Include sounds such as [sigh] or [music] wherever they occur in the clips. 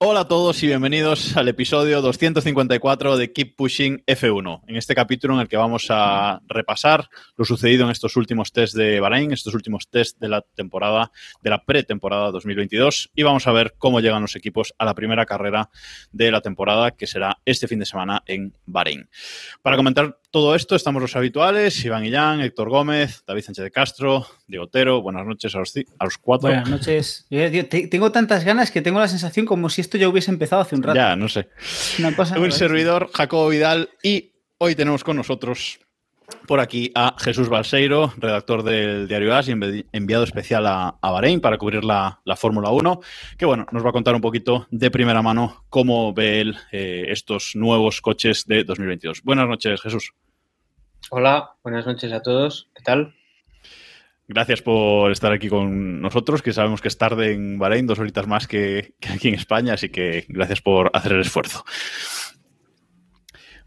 Hola a todos y bienvenidos al episodio 254 de Keep Pushing F1. En este capítulo en el que vamos a repasar lo sucedido en estos últimos test de Bahrein, estos últimos test de la temporada, de la pretemporada 2022 y vamos a ver cómo llegan los equipos a la primera carrera de la temporada que será este fin de semana en Bahrein. Para comentar todo esto estamos los habituales, Iván Illán, Héctor Gómez, David Sánchez de Castro, Diego Otero. Buenas noches a los, a los cuatro. Buenas noches. Yo- yo te- tengo tantas ganas que tengo la sensación como si esto ya hubiese empezado hace un rato. Ya, no sé. Una cosa Un servidor, Jacobo Vidal, y hoy tenemos con nosotros por aquí a Jesús Balseiro, redactor del diario AS y envi- enviado especial a, a Bahrein para cubrir la, la Fórmula 1, que bueno, nos va a contar un poquito de primera mano cómo ve él eh, estos nuevos coches de 2022. Buenas noches, Jesús. Hola, buenas noches a todos. ¿Qué tal? Gracias por estar aquí con nosotros, que sabemos que es tarde en Bahrein, dos horitas más que, que aquí en España, así que gracias por hacer el esfuerzo.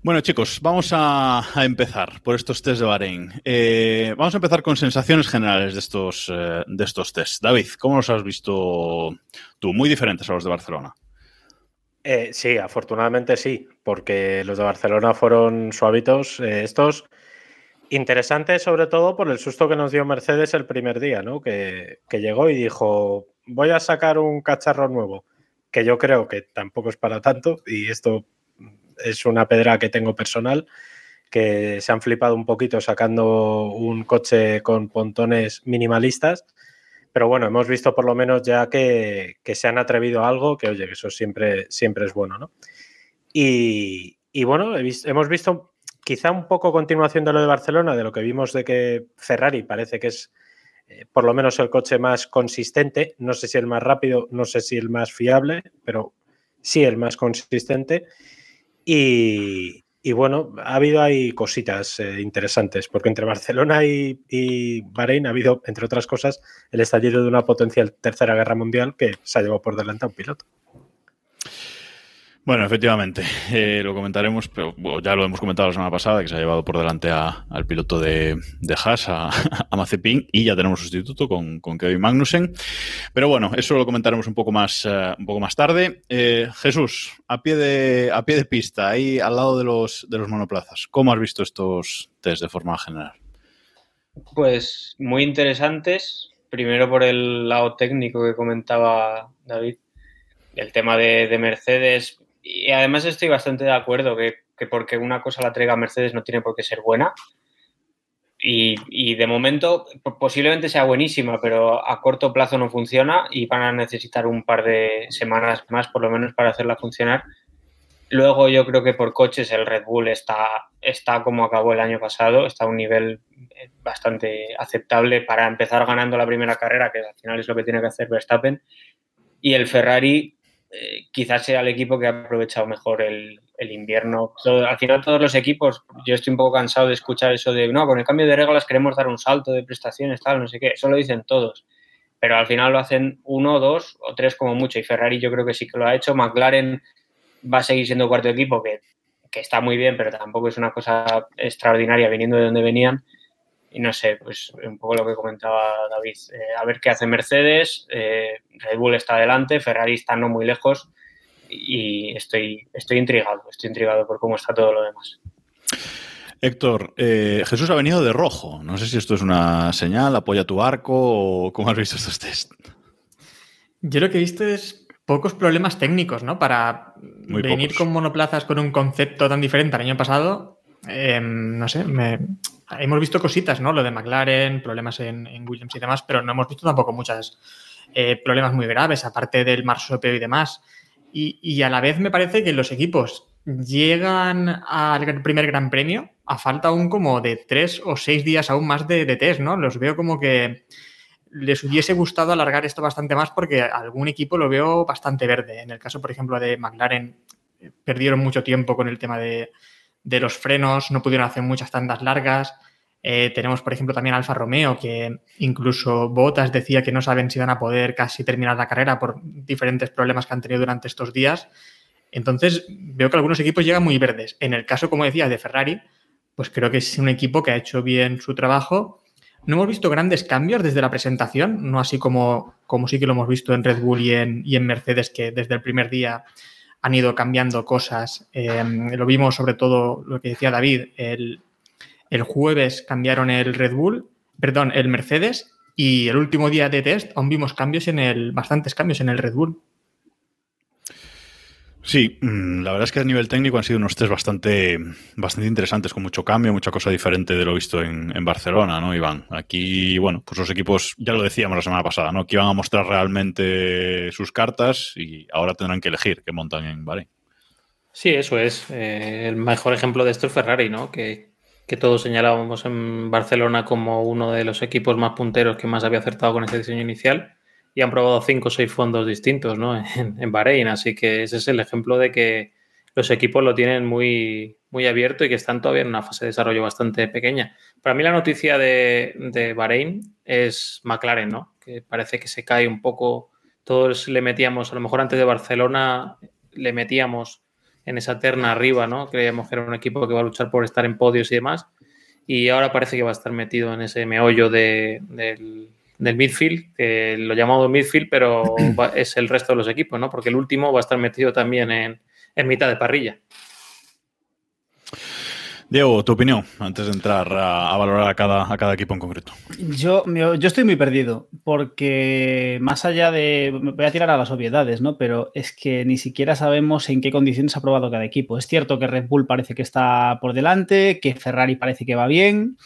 Bueno, chicos, vamos a, empezar por estos test de Bahrein. Eh, vamos a empezar con sensaciones generales de estos, eh, de estos test. David, ¿cómo los has visto tú? Muy diferentes a los de Barcelona. Eh, sí, afortunadamente sí, porque los de Barcelona fueron suavitos. estos interesantes sobre todo por el susto que nos dio Mercedes el primer día, ¿no? Que, que llegó y dijo, voy a sacar un cacharro nuevo, que yo creo que tampoco es para tanto, y esto es una pedra que tengo personal, que se han flipado un poquito sacando un coche con pontones minimalistas. Pero bueno, hemos visto por lo menos ya que, que se han atrevido a algo, que oye, eso siempre, siempre es bueno, ¿no? Y, y bueno, hemos visto quizá un poco continuación de lo de Barcelona, de lo que vimos de que Ferrari parece que es eh, por lo menos el coche más consistente, no sé si el más rápido, no sé si el más fiable, pero sí el más consistente. Y, bueno, ha habido ahí cositas eh, interesantes, porque entre Barcelona y, y Bahrein ha habido, entre otras cosas, el estallido de una potencial tercera guerra mundial que se ha llevado por delante a un piloto. Bueno, efectivamente, [laughs] eh, lo comentaremos, pero ya lo hemos comentado la semana pasada, que se ha llevado por delante a- al piloto de, Haas, a, [laughs] a Mazepin, y ya tenemos sustituto con, con Kevin Magnussen. Pero bueno, eso lo comentaremos un poco más, eh, un poco más tarde. Eh, Jesús, a pie, de, a pie de pista, ahí al lado de los, de los monoplazas, ¿cómo has visto estos test de forma general? Pues muy interesantes. Primero por el lado técnico que comentaba David, el tema de Mercedes. Y además estoy bastante de acuerdo que, que porque una cosa la traiga Mercedes no tiene por qué ser buena. Y, y de momento po- posiblemente sea buenísima, pero a corto plazo no funciona y van a necesitar un par de semanas más por lo menos para hacerla funcionar. Luego yo creo que por coches el Red Bull está, está como acabó el año pasado, está a un nivel eh, bastante aceptable para empezar ganando la primera carrera, que al final es lo que tiene que hacer Verstappen. Y el Ferrari eh, quizás sea el equipo que ha aprovechado mejor el, el invierno. Al final todos los equipos, yo estoy un poco cansado de escuchar eso de, no, con el cambio de reglas queremos dar un salto de prestaciones, tal, no sé qué, eso lo dicen todos. Pero al final lo hacen uno, dos o tres como mucho. Y Ferrari yo creo que sí que lo ha hecho. McLaren va a seguir siendo cuarto equipo, que, que está muy bien, pero tampoco es una cosa extraordinaria viniendo de donde venían. Y no sé, pues un poco lo que comentaba David. Eh, a ver qué hace Mercedes. eh, Red Bull está adelante, Ferrari está no muy lejos. Y estoy, estoy intrigado, estoy intrigado por cómo está todo lo demás. Héctor, eh, Jesús ha venido de rojo. No sé si esto es una señal, apoya tu arco o cómo has visto estos test. Yo lo que he visto es pocos problemas técnicos, ¿no? Para Muy venir pocos. con monoplazas con un concepto tan diferente al año pasado, eh, no sé, me- hemos visto cositas, ¿no? Lo de McLaren, problemas en, en Williams y demás, pero no hemos visto tampoco muchos problemas muy graves, aparte del marsopeo y demás. Y, y a la vez me parece que los equipos llegan al primer gran premio a falta aún como de tres o seis días aún más de, de test, ¿no? Los veo como que les hubiese gustado alargar esto bastante más porque algún equipo lo veo bastante verde. En el caso, por ejemplo, de McLaren, eh, perdieron mucho tiempo con el tema de, de los frenos, no pudieron hacer muchas tandas largas. Eh, tenemos, por ejemplo, también Alfa Romeo, que incluso Botas decía que no saben si van a poder casi terminar la carrera por diferentes problemas que han tenido durante estos días. Entonces, veo que algunos equipos llegan muy verdes. En el caso, como decía, de Ferrari, pues creo que es un equipo que ha hecho bien su trabajo. No hemos visto grandes cambios desde la presentación, no así como, como sí que lo hemos visto en Red Bull y en, y en Mercedes, que desde el primer día han ido cambiando cosas. Eh, lo vimos sobre todo lo que decía David, el, el jueves cambiaron el Red Bull, perdón, el Mercedes, y el último día de test aún vimos cambios en el, bastantes cambios en el Red Bull. Sí, mm, la verdad es que a nivel técnico han sido unos test bastante, bastante interesantes, con mucho cambio, mucha cosa diferente de lo visto en, en, Barcelona, ¿no, Iván? Aquí, bueno, pues los equipos, ya lo decíamos la semana pasada, ¿no? Que iban a mostrar realmente sus cartas y ahora tendrán que elegir qué montan en Bahrein. Sí, eso es. Eh, el mejor ejemplo de esto es Ferrari, ¿no? Que, que todos señalábamos en Barcelona como uno de los equipos más punteros que más había acertado con ese diseño inicial y han probado cinco o seis fondos distintos ¿no? [laughs] en, en, Bahrein. Así que ese es el ejemplo de que los equipos lo tienen muy, muy abierto y que están todavía en una fase de desarrollo bastante pequeña. Para mí la noticia de, de Bahrein es McLaren, ¿no? que parece que se cae un poco. Todos le metíamos, a lo mejor antes de Barcelona, le metíamos en esa terna arriba, ¿no? Creíamos que era un equipo que va a luchar por estar en podios y demás. Y ahora parece que va a estar metido en ese meollo de, del, del midfield, que lo llamamos midfield, pero [clears throat] es el resto de los equipos, ¿no? Porque el último va a estar metido también en, en mitad de parrilla. Diego, tu opinión antes de entrar a, a valorar a cada, a cada, equipo en concreto. Yo, yo estoy muy perdido porque más allá de... Me voy a tirar a las obviedades, ¿no? Pero es que ni siquiera sabemos en qué condiciones ha probado cada equipo. Es cierto que Red Bull parece que está por delante, que Ferrari parece que va bien.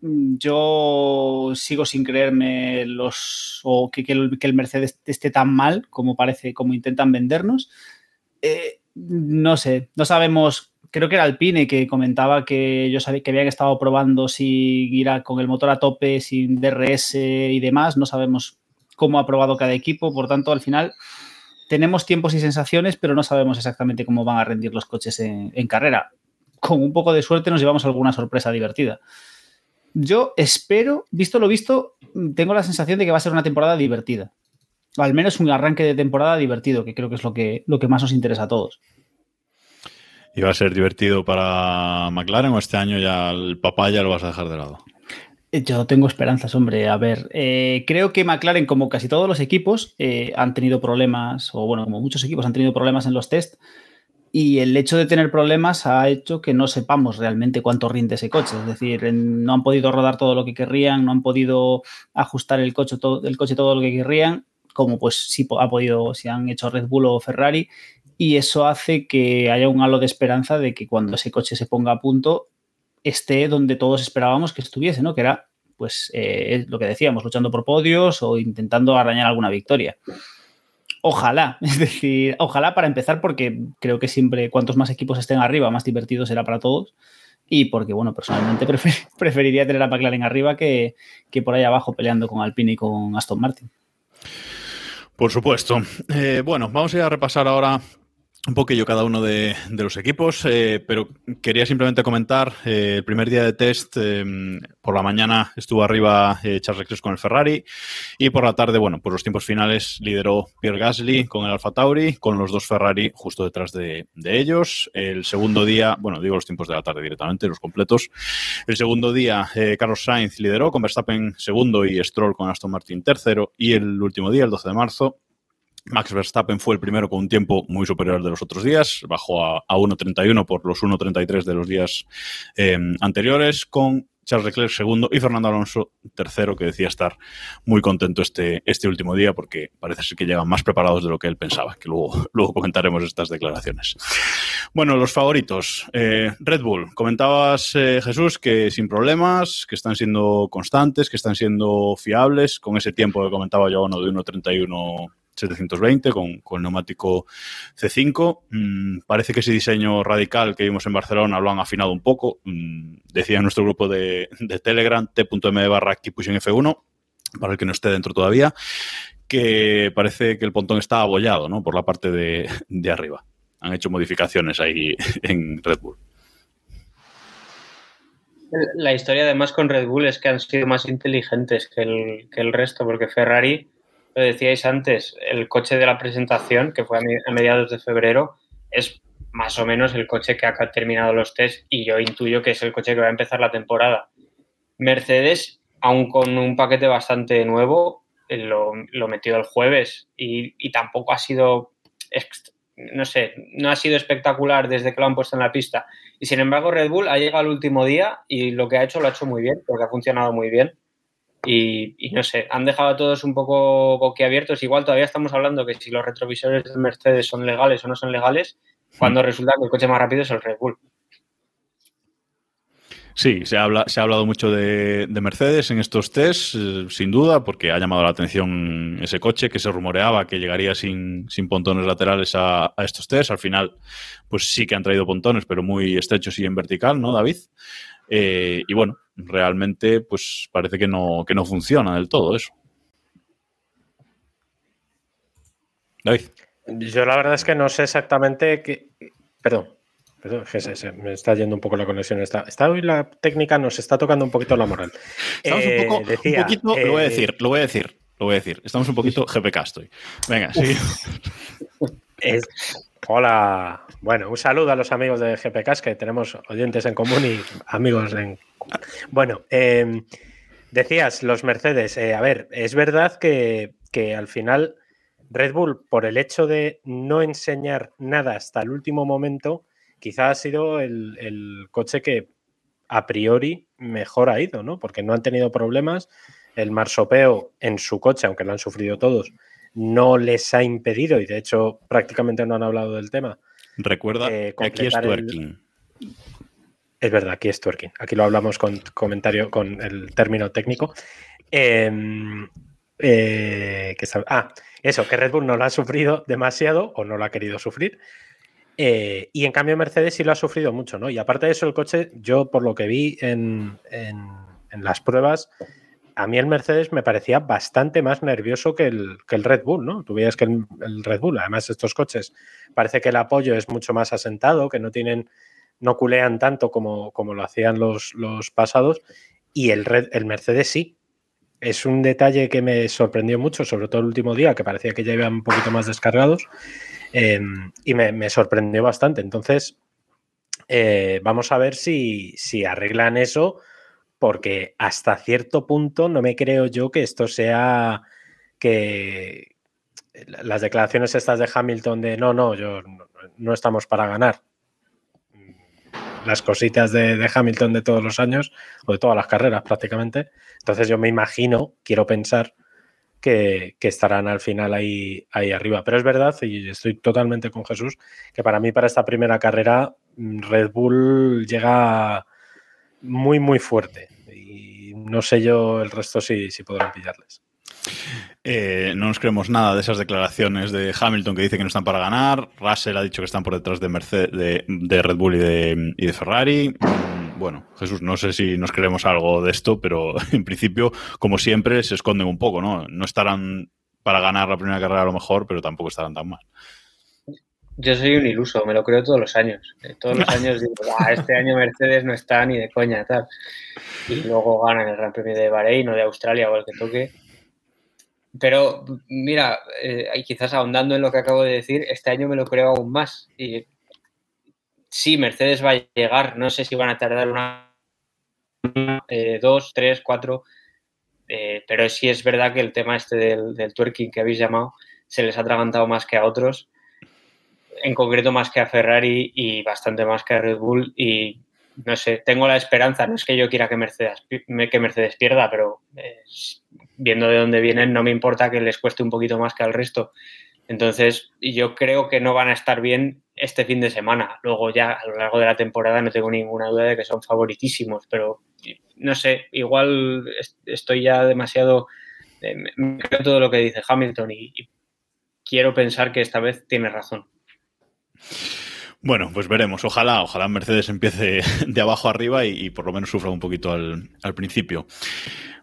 Yo sigo sin creerme los... o que, el Mercedes esté tan mal como parece, como intentan vendernos. Eh, no sé, no sabemos creo que era Alpine que comentaba que yo sabía que habían estado probando si irá con el motor a tope, sin DRS y demás. No sabemos cómo ha probado cada equipo, por tanto, al final tenemos tiempos y sensaciones, pero no sabemos exactamente cómo van a rendir los coches en, en carrera. Con un poco de suerte nos llevamos alguna sorpresa divertida. Yo espero, visto lo visto, tengo la sensación de que va a ser una temporada divertida. O al menos un arranque de temporada divertido, que creo que es lo que, lo que más nos interesa a todos. ¿Y va a ser divertido para McLaren o este año ya el papá ya lo vas a dejar de lado? Yo tengo esperanzas, hombre. A ver, eh, creo que McLaren, como casi todos los equipos, eh, han tenido problemas, o bueno, como muchos equipos han tenido problemas en los test, y el hecho de tener problemas ha hecho que no sepamos realmente cuánto rinde ese coche. Es decir, no han podido rodar todo lo que querrían, no han podido ajustar el coche todo, el coche todo lo que querrían, como pues sí ha podido, si han hecho Red Bull o Ferrari, y eso hace que haya un halo de esperanza de que cuando ese coche se ponga a punto esté donde todos esperábamos que estuviese, ¿no? Que era, pues, eh, lo que decíamos, luchando por podios o intentando arañar alguna victoria. Ojalá, [laughs] es decir, ojalá para empezar, porque creo que siempre cuantos más equipos estén arriba, más divertido será para todos. Y porque, bueno, personalmente [laughs] prefer preferiría tener a McLaren arriba que, que por ahí abajo peleando con Alpine y con Aston Martin. Por supuesto. Eh, bueno, vamos a ir a repasar ahora un poquillo cada uno de, los equipos, eh, pero quería simplemente comentar, eh, el primer día de test, eh, por la mañana estuvo arriba Charles Leclerc con el Ferrari y por la tarde, bueno, por los tiempos finales lideró Pierre Gasly con el Alfa Tauri, con los dos Ferrari justo detrás de, de, ellos. El segundo día, bueno, digo los tiempos de la tarde directamente, los completos. El segundo día, Carlos Sainz lideró con Verstappen segundo y Stroll con Aston Martin tercero y el último día, el 12 de marzo, Max Verstappen fue el primero con un tiempo muy superior al de los otros días, bajó a, a 1.31 por los 1.33 de los días eh, anteriores, con Charles Leclerc segundo y Fernando Alonso tercero, que decía estar muy contento este, este último día porque parece ser que llegan más preparados de lo que él pensaba, que luego, [laughs] luego comentaremos estas declaraciones. Bueno, los favoritos. Eh, Red Bull, comentabas, eh, Jesús, que sin problemas, que están siendo constantes, que están siendo fiables, con ese tiempo que comentaba yo, uno de 1.31 720 con, con neumático C5. Mm, parece que ese diseño radical que vimos en Barcelona lo han afinado un poco. Mm, decía nuestro grupo de, de Telegram, t.m barra F1, para el que no esté dentro todavía, que parece que el pontón está abollado ¿no? por la parte de, de arriba. Han hecho modificaciones ahí [laughs] en Red Bull. La historia además con Red Bull es que han sido más inteligentes que el, que el resto, porque Ferrari, lo decíais antes, el coche de la presentación, que fue a mediados de febrero, es más o menos el coche que ha terminado los test y yo intuyo que es el coche que va a empezar la temporada. Mercedes, aún con un paquete bastante nuevo, lo, metió el jueves y, y tampoco ha sido no sé, no ha sido espectacular desde que lo han puesto en la pista. Y sin embargo, Red Bull ha llegado el último día y lo que ha hecho lo ha hecho muy bien, porque ha funcionado muy bien. Y, no sé, han dejado a todos un poco boquiabiertos. Igual todavía estamos hablando que si los retrovisores de Mercedes son legales o no son legales, cuando resulta que el coche más rápido es el Red Bull. Sí, se, habla, se ha hablado mucho de, Mercedes en estos tests, eh, sin duda, porque ha llamado la atención ese coche que se rumoreaba que llegaría sin, pontones laterales a, estos tests. Al final, pues sí que han traído pontones, pero muy estrechos y en vertical, ¿no, David? Eh, y bueno, realmente, pues parece que no, que no funciona del todo eso. David. Yo la verdad es que no sé exactamente qué. Perdón. Perdón, se, me está yendo un poco la conexión. Está, está, hoy la técnica nos está tocando un poquito la moral. Estamos un, poco, eh, un poquito, lo voy a eh, decir, lo voy a decir, lo voy a decir. Estamos un poquito [laughs] GPK estoy. Venga, sí. Hola. Bueno, un saludo a los amigos de GPK, que tenemos oyentes en común y amigos en. Bueno, em, decías, los Mercedes. Eh, a ver, es verdad que, que al final Red Bull, por el hecho de no enseñar nada hasta el último momento, quizá ha sido el, coche que a priori mejor ha ido, ¿no? Porque no han tenido problemas. El marsopeo en su coche, aunque lo han sufrido todos, no les ha impedido, y de hecho prácticamente no han hablado del tema. Recuerda eh, que aquí es twerking. Es verdad, aquí es twerking. Aquí lo hablamos con comentario, con el término técnico. Em, eh, ah, eso, que Red Bull no lo ha sufrido demasiado o no lo ha querido sufrir. Eh, y en cambio Mercedes sí lo ha sufrido mucho, ¿no? Y aparte de eso, el coche, yo por lo que vi en, las pruebas, a mí el Mercedes me parecía bastante más nervioso que el, el Red Bull, ¿no? Tú veías que el, Red Bull, además estos coches, parece que el apoyo es mucho más asentado, que no tienen, no culean tanto como, como lo hacían los, los pasados, y el, Red, el Mercedes sí. Es un detalle que me sorprendió mucho, sobre todo el último día, que parecía que ya iban un poquito más descargados. Em, y me, sorprendió bastante. Entonces, eh, vamos a ver si, arreglan eso, porque hasta cierto punto no me creo yo que esto sea que las declaraciones estas de Hamilton de no, no, yo no, estamos para ganar. Las cositas de, Hamilton de todos los años, o de todas las carreras prácticamente. Entonces yo me imagino, quiero pensar, que, estarán al final ahí, ahí arriba. Pero es verdad, y estoy totalmente con Jesús, que para mí, para esta primera carrera, mm, Red Bull llega muy, muy fuerte. Y no sé yo el resto si, si podrán pillarles. Eh, no nos creemos nada de esas declaraciones de Hamilton que dice que no están para ganar. Russell ha dicho que están por detrás de, Mercedes, de, Red Bull y de, y de Ferrari bueno, Jesús, no sé si nos creemos algo de esto, pero [laughs] en principio, como siempre, se esconden un poco, ¿no? No estarán para ganar la primera carrera a lo mejor, pero tampoco estarán tan mal. Yo soy un iluso, me lo creo todos los años. Eh, todos los [laughs] años digo, este año Mercedes no está ni de coña, tal. Y luego ganan el Gran Premio de Bahrein o de Australia o el que toque. Pero mira, eh, quizás ahondando en lo que acabo de decir, este año me lo creo aún más. Y sí, Mercedes va a llegar, no sé si van a tardar una, eh, dos, tres, cuatro, eh, pero sí es verdad que el tema este del, twerking que habéis llamado se les ha atragantado más que a otros, en concreto más que a Ferrari y bastante más que a Red Bull y no sé, tengo la esperanza, no es que yo quiera que Mercedes, que Mercedes pierda, pero viendo de dónde vienen no me importa que les cueste un poquito más que al resto. Entonces, yo creo que no van a estar bien este fin de semana. Luego ya a lo largo de la temporada no tengo ninguna duda de que son favoritísimos, pero no sé, igual estoy ya demasiado... Eh, creo todo lo que dice Hamilton y, quiero pensar que esta vez tiene razón. Bueno, pues veremos. Ojalá, ojalá Mercedes empiece [laughs] de abajo arriba y, por lo menos sufra un poquito al, principio.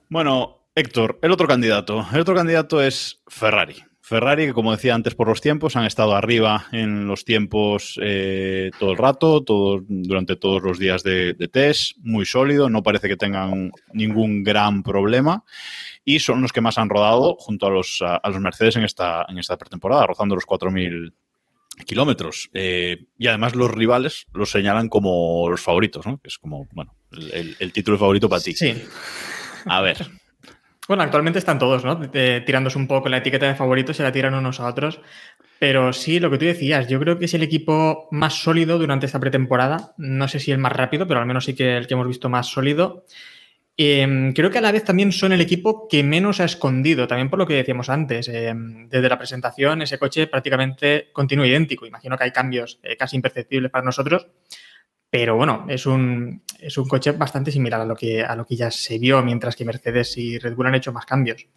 Bueno, Héctor, el otro candidato. El otro candidato es Ferrari. Ferrari, que como decía antes por los tiempos, han estado arriba en los tiempos eh, todo el rato, durante todos los días de, test, muy sólido, no parece que tengan ningún gran problema y son los que más han rodado junto a los, a los Mercedes en esta, en esta pretemporada, rozando los 4.000 kilómetros. Eh, y además los rivales los señalan como los favoritos, ¿no? Que es como, bueno, el, el título favorito para ti. Sí. A ver, bueno, actualmente están todos, ¿no? Eh, tirándose un poco la etiqueta de favoritos, se la tiran unos a otros. Pero sí, lo que tú decías, yo creo que es el equipo más sólido durante esta pretemporada. No sé si el más rápido, pero al menos sí que el que hemos visto más sólido. Eh, creo que a la vez también son el equipo que menos ha escondido, también por lo que decíamos antes. Eh, desde la presentación, ese coche prácticamente continúa idéntico. Imagino que hay cambios eh, casi imperceptibles para nosotros, pero bueno, es un, es un coche bastante similar a lo, que, a lo que ya se vio, mientras que Mercedes y Red Bull han hecho más cambios.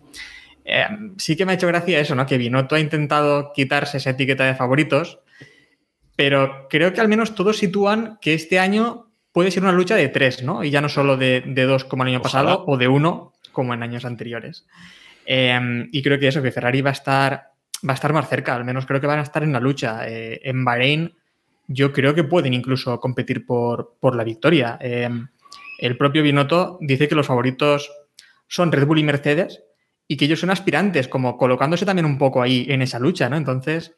Eh, sí que me ha hecho gracia eso, ¿no? Que Binotto ha intentado quitarse esa etiqueta de favoritos, pero creo que al menos todos sitúan que este año puede ser una lucha de tres, ¿no? Y ya no solo de, de dos como el año Ojalá. pasado o de uno como en años anteriores. Eh, y creo que eso, que Ferrari va a estar va a estar más cerca, al menos creo que van a estar en la lucha. Eh, en Bahrein yo creo que pueden incluso competir por, por la victoria. Eh, el propio Binotto dice que los favoritos son Red Bull y Mercedes y que ellos son aspirantes, como colocándose también un poco ahí en esa lucha, ¿no? Entonces,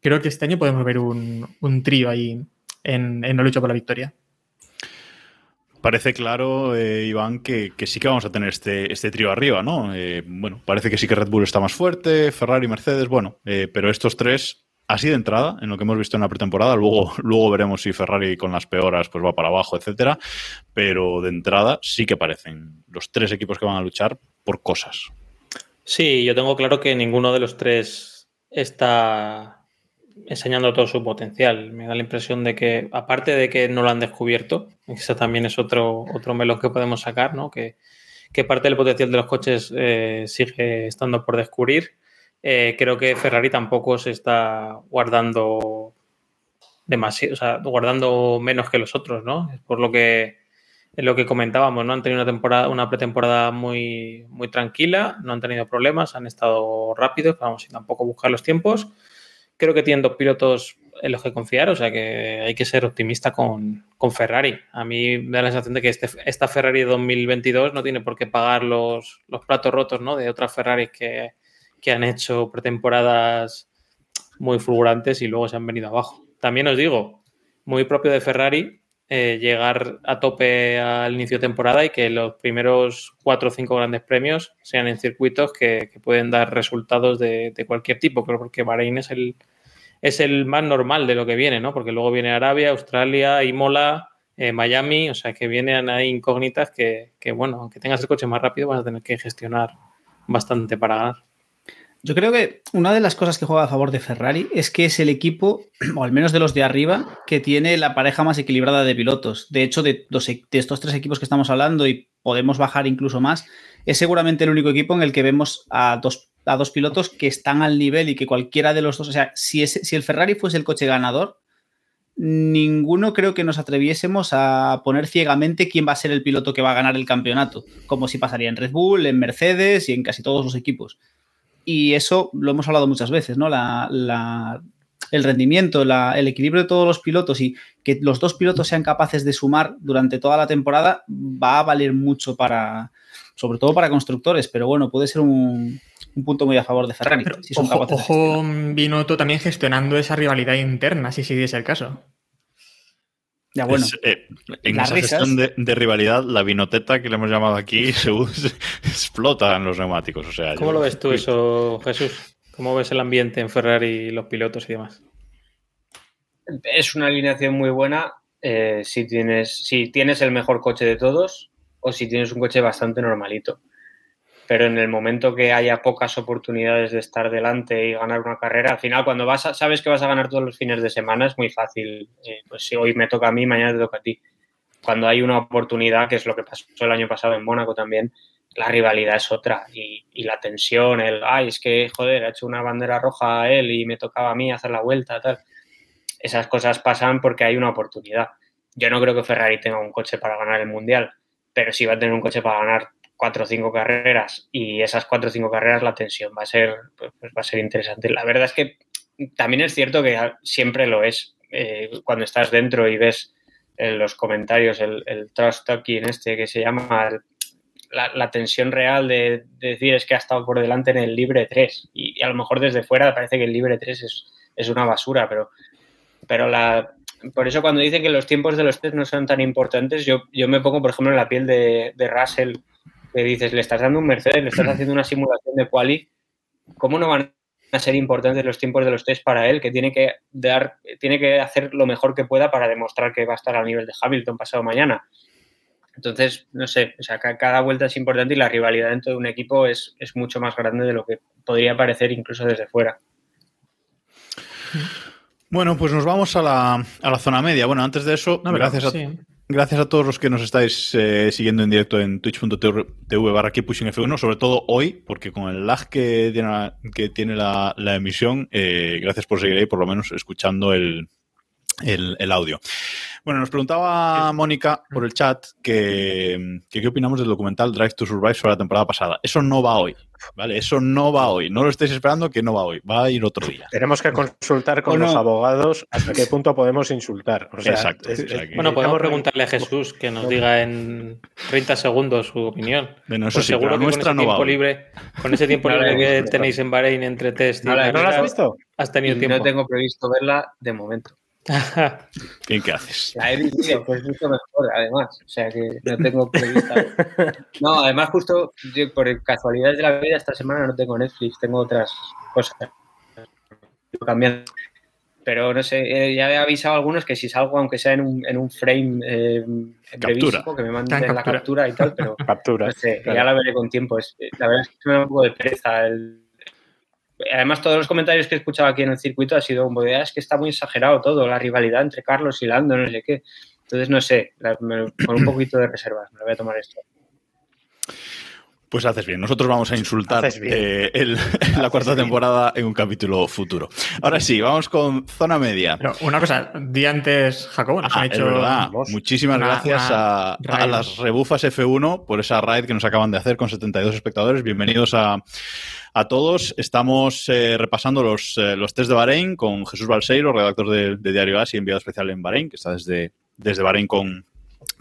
creo que este año podemos ver un, un trío ahí en, en, la lucha por la victoria. Parece claro, eh, Iván, que, sí que vamos a tener este, este trío arriba, ¿no? Eh, bueno, parece que sí que Red Bull está más fuerte, Ferrari, Mercedes, bueno, eh, pero estos tres así de entrada, en lo que hemos visto en la pretemporada, luego, [laughs] luego veremos si Ferrari con las peoras pues va para abajo, etcétera, pero de entrada sí que parecen los tres equipos que van a luchar por cosas. Sí, yo tengo claro que ninguno de los tres está enseñando todo su potencial. Me da la impresión de que, aparte de que no lo han descubierto, eso también es otro, otro melón que podemos sacar, ¿no? Que, parte del potencial de los coches eh, sigue estando por descubrir eh, creo que Ferrari tampoco se está guardando demasiado, o guardando menos que los otros, ¿no? Por lo que lo que comentábamos, ¿no? Han tenido una temporada, una pretemporada muy, muy tranquila, no han tenido problemas, han estado rápidos, vamos, sin tampoco buscar los tiempos. Creo que tienen dos pilotos en los que confiar, o sea que hay que ser optimista con, con Ferrari. A mí me da la sensación de que este, esta Ferrari 2022 no tiene por qué pagar los, los platos rotos, ¿no? De otras Ferraris que, que han hecho pretemporadas muy fulgurantes y luego se han venido abajo. También os digo, muy propio de Ferrari eh, llegar a tope al inicio de temporada y que los primeros cuatro o cinco grandes premios sean en circuitos que, pueden dar resultados de, de, cualquier tipo, pero porque Bahrein es el, es el más normal de lo que viene, ¿no? Porque luego viene Arabia, Australia, Imola, eh, Miami, o sea que vienen ahí incógnitas que, que, bueno, aunque tengas el coche más rápido, vas a tener que gestionar bastante para ganar. Yo creo que una de las cosas que juega a favor de Ferrari es que es el equipo, [clears throat] o al menos de los de arriba, que tiene la pareja más equilibrada de pilotos. De hecho, de, dos, de estos tres equipos que estamos hablando, y podemos bajar incluso más, es seguramente el único equipo en el que vemos a dos, a dos pilotos que están al nivel y que cualquiera de los dos, o sea, si el Ferrari fuese el coche ganador, ninguno creo que nos atreviésemos a poner ciegamente quién va a ser el piloto que va a ganar el campeonato, como si pasaría en Red Bull, en Mercedes y en casi todos los equipos. Y eso lo hemos hablado muchas veces, ¿no? La, la, el rendimiento, la, el equilibrio de todos los pilotos y que los dos pilotos sean capaces de sumar durante toda la temporada va a valer mucho para, sobre todo para constructores, pero bueno, puede ser un, un punto muy a favor de Ferrari. Pero, si son ojo, ojo Binotto también gestionando esa rivalidad interna, si siguiese el caso. Ya, bueno. Es, eh, en esa risas. gestión de, de, rivalidad, la vinoteta que le hemos llamado aquí [laughs] se, se explota en los neumáticos. O sea, ¿Cómo yo, lo ves tú eso, Jesús? ¿Cómo ves el ambiente en Ferrari, los pilotos y demás? Es una alineación muy buena eh, si, tienes, si tienes el mejor coche de todos o si tienes un coche bastante normalito. Pero en el momento que haya pocas oportunidades de estar delante y ganar una carrera, al final cuando vas a, sabes que vas a ganar todos los fines de semana es muy fácil. Eh, pues si hoy me toca a mí, mañana te toca a ti. Cuando hay una oportunidad, que es lo que pasó el año pasado en Mónaco también, la rivalidad es otra y, y, la tensión, el, ay, es que, joder, ha hecho una bandera roja a él y me tocaba a mí hacer la vuelta, tal. Esas cosas pasan porque hay una oportunidad. Yo no creo que Ferrari tenga un coche para ganar el Mundial, pero sí va a tener un coche para ganar cuatro o cinco carreras y esas cuatro o cinco carreras la tensión va a ser, pues, va a ser interesante. La verdad es que también es cierto que siempre lo es. Eh, cuando estás dentro y ves en los comentarios el, el trust talking este que se llama la, la, tensión real de, de, decir es que ha estado por delante en el libre 3 y, y, a lo mejor desde fuera parece que el libre 3 es, es una basura, pero, pero la, por eso cuando dicen que los tiempos de los test no son tan importantes, yo, yo me pongo, por ejemplo, en la piel de, de Russell, que dices, le estás dando un Mercedes, le estás haciendo una simulación de quali, ¿cómo no van a ser importantes los tiempos de los test para él? Que tiene que dar, tiene que hacer lo mejor que pueda para demostrar que va a estar al nivel de Hamilton pasado mañana. Entonces, no sé, o sea, cada vuelta es importante y la rivalidad dentro de un equipo es, es mucho más grande de lo que podría parecer incluso desde fuera. Bueno, pues nos vamos a la, a la zona media. Bueno, antes de eso, no, gracias, a, sí. Gracias a todos los que nos estáis eh, siguiendo en directo en twitch.tv barra pushing F1, sobre todo hoy, porque con el lag que tiene la, que tiene la emisión, eh, gracias por seguir ahí, por lo menos escuchando el, el, el audio. Bueno, nos preguntaba Mónica por el chat que, que, qué opinamos del documental Drive to Survive sobre la temporada pasada. Eso no va hoy, ¿vale? Eso no va hoy. No lo estéis esperando que no va hoy. Va a ir otro día. Tenemos que consultar con no? los abogados hasta qué punto podemos insultar. O sea, Exacto. es- es- Bueno, podemos preguntarle a Jesús que nos diga en 30 segundos su opinión. Bueno, eso Pues sí, seguro que con nuestra ese no va tiempo libre, con ese tiempo [laughs] No libre que tenéis en Bahrein entre test y No la he ¿No lo has visto? has tenido Y tiempo. no tengo previsto verla de momento. ¿Qué, qué haces? La he vivido, que es mucho mejor, además. O sea que no tengo prevista. No, además, justo yo, por casualidades de la vida, esta semana no tengo Netflix, tengo otras cosas. Cambiando. Pero no sé, eh, ya he avisado a algunos que si salgo, aunque sea en un, en un frame eh, brevísimo, que me manden en la captura. captura y tal, pero [laughs] Captura. no sé, claro. ya la veré con tiempo. Es- la verdad es que me da un poco de pereza. el- Además, todos los comentarios que he escuchado aquí en el circuito ha sido como de, "Ah, es que está muy exagerado todo, la rivalidad entre Carlos y Lando, no sé qué. Entonces, no sé, con un poquito de reservas, me lo voy a tomar esto. Pues haces bien. Nosotros vamos a insultar eh, el- [laughs] la cuarta temporada en un capítulo futuro. Ahora sí, vamos con zona media. Pero una cosa, día antes Jacobo nos Ah, han hecho. verdad. Muchísimas una- gracias una a, las rebufas F1 por esa raid que nos acaban de hacer con 72 espectadores. Bienvenidos a, a todos. Estamos eh, repasando los, eh, los test de Bahrein con Jesús Balseiro, redactor de, de Diario As y enviado especial en Bahrein, que está desde, desde Bahrein con,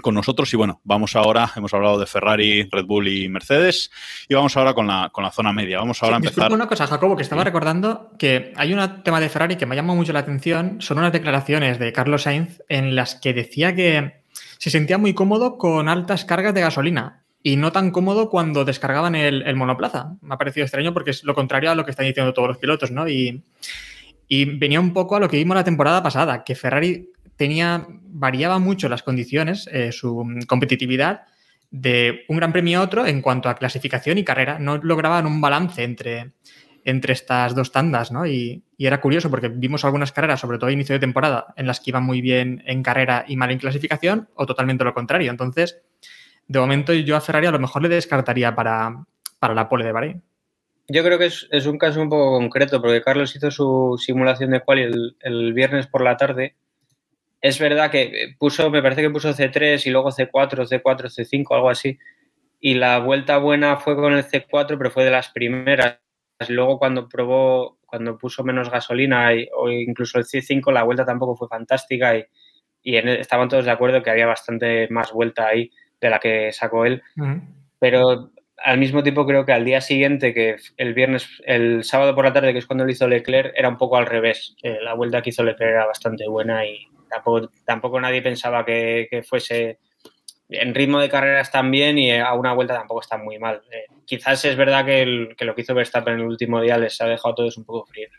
con nosotros. Y bueno, vamos ahora, hemos hablado de Ferrari, Red Bull y Mercedes. Y vamos ahora con la, con la zona media. Vamos ahora a Sí, empezar. disculpa una cosa, Jacobo, que estaba recordando que hay un tema de Ferrari que me llama mucho la atención. Son unas declaraciones de Carlos Sainz en las que decía que se sentía muy cómodo con altas cargas de gasolina y no tan cómodo cuando descargaban el, el monoplaza. Me ha parecido extraño porque es lo contrario a lo que están diciendo todos los pilotos, ¿no? Y, y venía un poco a lo que vimos la temporada pasada, que Ferrari tenía, variaba mucho las condiciones, eh, su competitividad de un gran premio a otro en cuanto a clasificación y carrera. No lograban un balance entre, entre estas dos tandas, ¿no? Y, y era curioso porque vimos algunas carreras, sobre todo a inicio de temporada, en las que iban muy bien en carrera y mal en clasificación, o totalmente lo contrario. Entonces, de momento yo a Ferrari a lo mejor le descartaría para, para la pole de Bahrein. Yo creo que es, es un caso un poco concreto, porque Carlos hizo su simulación de quali el viernes por la tarde. Es verdad que puso, me parece que puso C3 y luego C4, C4, C5, algo así. Y la vuelta buena fue con el C4, pero fue de las primeras. Luego cuando probó, cuando puso menos gasolina y- o incluso el C5, la vuelta tampoco fue fantástica y, y en- estaban todos de acuerdo que había bastante más vuelta ahí de la que sacó él pero al mismo tiempo creo que al día siguiente, que el viernes, el sábado por la tarde, que es cuando lo hizo Leclerc, era un poco al revés. Eh, la vuelta que hizo Leclerc era bastante buena y tampoco, tampoco nadie pensaba que, fuese en ritmo de carreras tan bien y a una vuelta tampoco está muy mal. Eh, quizás es verdad que, que lo que hizo Verstappen en el último día les ha dejado a todos un poco fríos.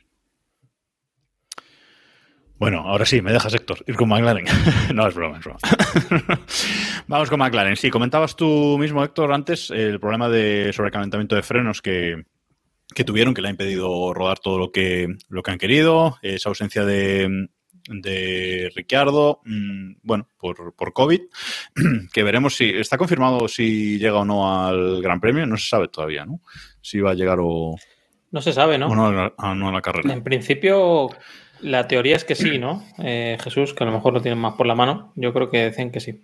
Bueno, ahora sí, me dejas, Héctor, ir con McLaren. [laughs] no, es broma, es broma. [laughs] Vamos con McLaren. Sí, comentabas tú mismo, Héctor, antes el problema de sobrecalentamiento de frenos que, que tuvieron, que le ha impedido rodar todo lo que, lo que han querido, esa ausencia de, de Ricciardo, mm, bueno, por, por COVID, [clears throat] que veremos si está confirmado si llega o no al Gran Premio, no se sabe todavía, ¿no? Si va a llegar o, No se sabe, ¿no? o no, a la- a- no a la carrera. En principio, la teoría es que sí, ¿no? Eh, Jesús, que a lo mejor lo tienen más por la mano. Yo creo que dicen que sí.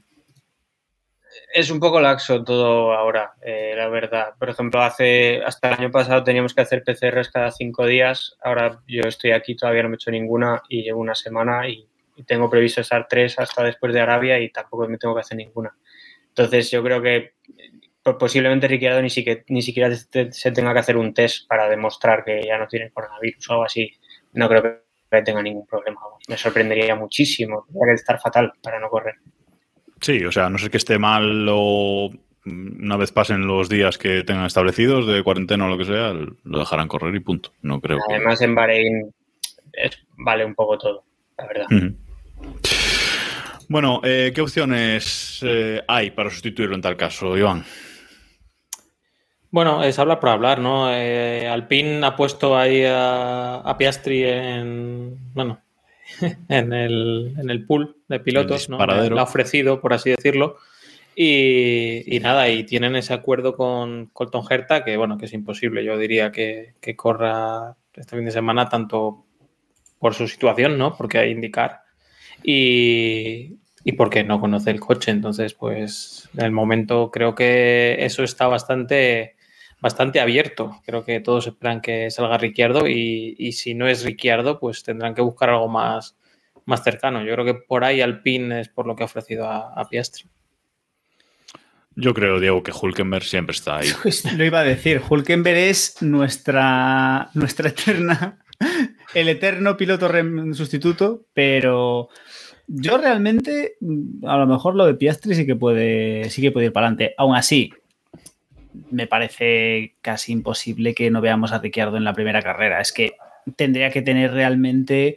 Es un poco laxo todo ahora, eh, la verdad. Por ejemplo, hace hasta el año pasado teníamos que hacer PCRs cada cinco días. Ahora yo estoy aquí, todavía no me he hecho ninguna y llevo una semana y, tengo previsto estar tres hasta después de Arabia y tampoco me tengo que hacer ninguna. Entonces yo creo que eh, posiblemente Ricciardo ni siquiera, ni siquiera se tenga que hacer un test para demostrar que ya no tiene coronavirus o algo así. No creo que tenga ningún problema. Me sorprendería muchísimo. Tendría que estar fatal para no correr. Sí, o sea, no sé que esté mal o una vez pasen los días que tengan establecidos de cuarentena o lo que sea, lo dejarán correr y punto. No creo que... Además, en Bahrein es- vale un poco todo, la verdad. Bueno, eh, ¿qué opciones eh, hay para sustituirlo en tal caso, Iván? Bueno, es hablar por hablar, ¿no? Eh, Alpine ha puesto ahí a, a Piastri en, bueno, [laughs] en el, en el pool de pilotos, ¿no? Le ha ofrecido, por así decirlo. Y, y nada, y tienen ese acuerdo con Colton Herta que, bueno, que es imposible. Yo diría que, que corra este fin de semana tanto por su situación, ¿no? Porque hay indicar. Y, y porque no conoce el coche. Entonces, pues, en el momento creo que eso está bastante, bastante abierto. Creo que todos esperan que salga Ricciardo y, y si no es Ricciardo, pues tendrán que buscar algo más, más cercano. Yo creo que por ahí Alpine es por lo que ha ofrecido a, a Piastri. Yo creo, Diego, que Hulkenberg siempre está ahí. [laughs] Pues lo iba a decir, Hulkenberg es nuestra, nuestra eterna, el eterno piloto rem- sustituto, pero yo realmente, a lo mejor lo de Piastri sí que puede, sí que puede ir para adelante. Aún así, me parece casi imposible que no veamos a Ricciardo en la primera carrera. Es que tendría que tener realmente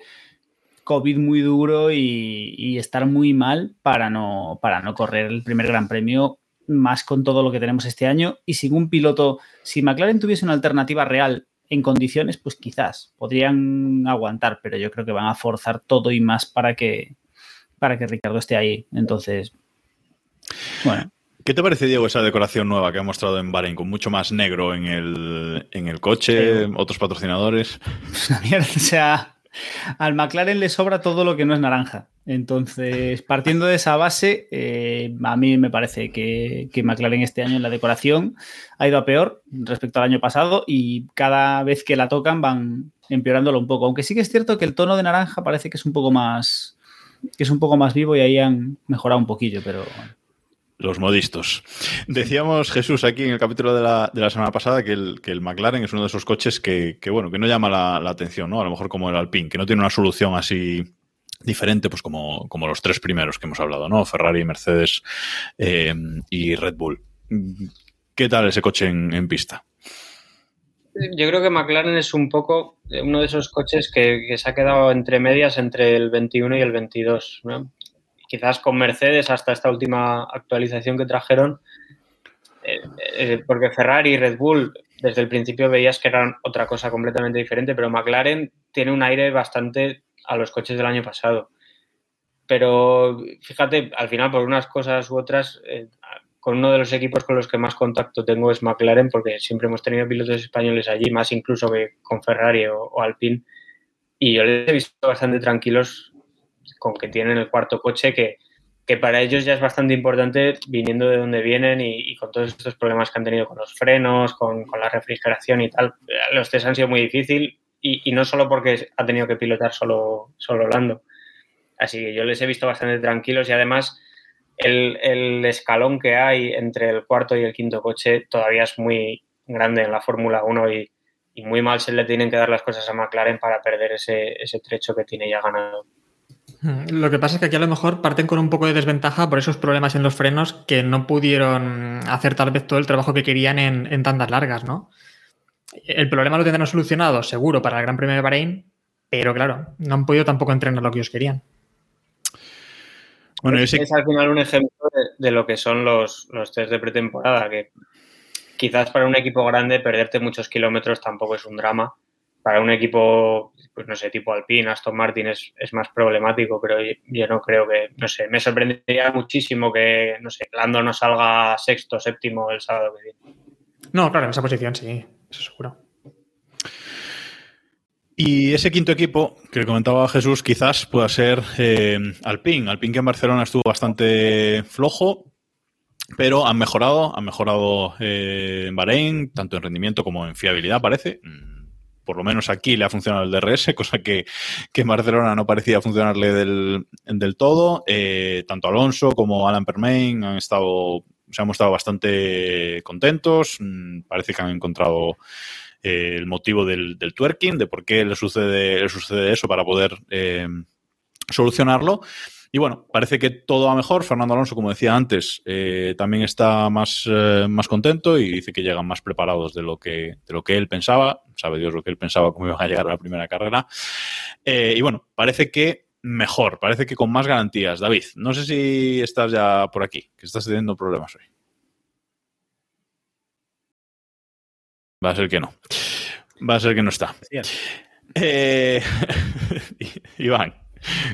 COVID muy duro y, y estar muy mal para no, para no correr el primer Gran Premio, más con todo lo que tenemos este año. Y sin un piloto, si McLaren tuviese una alternativa real en condiciones, pues quizás podrían aguantar, pero yo creo que van a forzar todo y más para que, para que Ricardo esté ahí. Entonces, bueno. ¿Qué te parece, Diego, esa decoración nueva que ha mostrado en Bahrein, con mucho más negro en el, en el coche, Sí. otros patrocinadores? [laughs] Mierda. O sea, al McLaren le sobra todo lo que no es naranja. Entonces, partiendo de esa base, eh, a mí me parece que, que McLaren este año en la decoración ha ido a peor respecto al año pasado y cada vez que la tocan van empeorándolo un poco. Aunque sí que es cierto que el tono de naranja parece que es un poco más que es un poco más vivo y ahí han mejorado un poquillo, pero Los modistos. Decíamos, Jesús, aquí en el capítulo de la, de la semana pasada que el, que el McLaren es uno de esos coches que, que, bueno, que no llama la, atención, ¿no? A lo mejor como el Alpine, que no tiene una solución así diferente, pues como, como los tres primeros que hemos hablado, ¿no? Ferrari, Mercedes eh, y Red Bull. ¿Qué tal ese coche en, pista? Yo creo que McLaren es un poco uno de esos coches que, que se ha quedado entre medias entre el 21 y el 22. ¿no? Quizás con Mercedes hasta esta última actualización que trajeron, eh, eh, porque Ferrari y Red Bull desde el principio veías que eran otra cosa completamente diferente, pero McLaren tiene un aire bastante a los coches del año pasado. Pero fíjate, al final por unas cosas u otras, eh, con uno de los equipos con los que más contacto tengo es McLaren, porque siempre hemos tenido pilotos españoles allí, más incluso que con Ferrari o, o Alpine. Y yo les he visto bastante tranquilos con que tienen el cuarto coche, que, que para ellos ya es bastante importante viniendo de donde vienen y, con todos estos problemas que han tenido con los frenos, con, la refrigeración y tal. Los test han sido muy difícil y, y, no solo porque ha tenido que pilotar solo, solo Lando. Así que yo les he visto bastante tranquilos y además el, el, escalón que hay entre el cuarto y el quinto coche todavía es muy grande en la Fórmula 1 y, y, muy mal se le tienen que dar las cosas a McLaren para perder ese, ese, trecho que tiene ya ganado. Lo que pasa es que aquí a lo mejor parten con un poco de desventaja por esos problemas en los frenos que no pudieron hacer tal vez todo el trabajo que querían en, en tandas largas, ¿no? El problema lo tendrán solucionado seguro para el Gran Premio de Bahrein, pero claro, no han podido tampoco entrenar lo que ellos querían. Bueno, sí. Es al final un ejemplo de, de, lo que son los, los test de pretemporada, que quizás para un equipo grande perderte muchos kilómetros tampoco es un drama, para un equipo, pues no sé, tipo Alpine, Aston Martin es, es más problemático, pero yo, yo no creo que, no sé, me sorprendería muchísimo que, no sé, Lando no salga sexto, séptimo el sábado que viene. No, claro, en esa posición sí, eso seguro. Y ese quinto equipo que comentaba Jesús quizás pueda ser eh, Alpine. Alpine que en Barcelona estuvo bastante flojo, pero han mejorado, han mejorado eh, en Bahrein, tanto en rendimiento como en fiabilidad parece. Por lo menos aquí le ha funcionado el DRS, [laughs] cosa que, que en Barcelona no parecía funcionarle del, del todo. Eh, tanto Alonso como Alan Permain han estado, se han mostrado bastante contentos. Mm, Parece que han encontrado eh, el motivo del, del twerking, de por qué le sucede, le sucede eso para poder eh, solucionarlo. Y bueno, parece que todo va mejor. Fernando Alonso, como decía antes, eh, también está más, eh, más contento y dice que llegan más preparados de lo, que, de lo que él pensaba. Sabe Dios lo que él pensaba cómo iban a llegar a la primera carrera. Eh, y bueno, parece que mejor, parece que con más garantías. David, no sé si estás ya por aquí, que estás teniendo problemas hoy. Va a ser que no. Va a ser que no está. Eh, [laughs] Iván,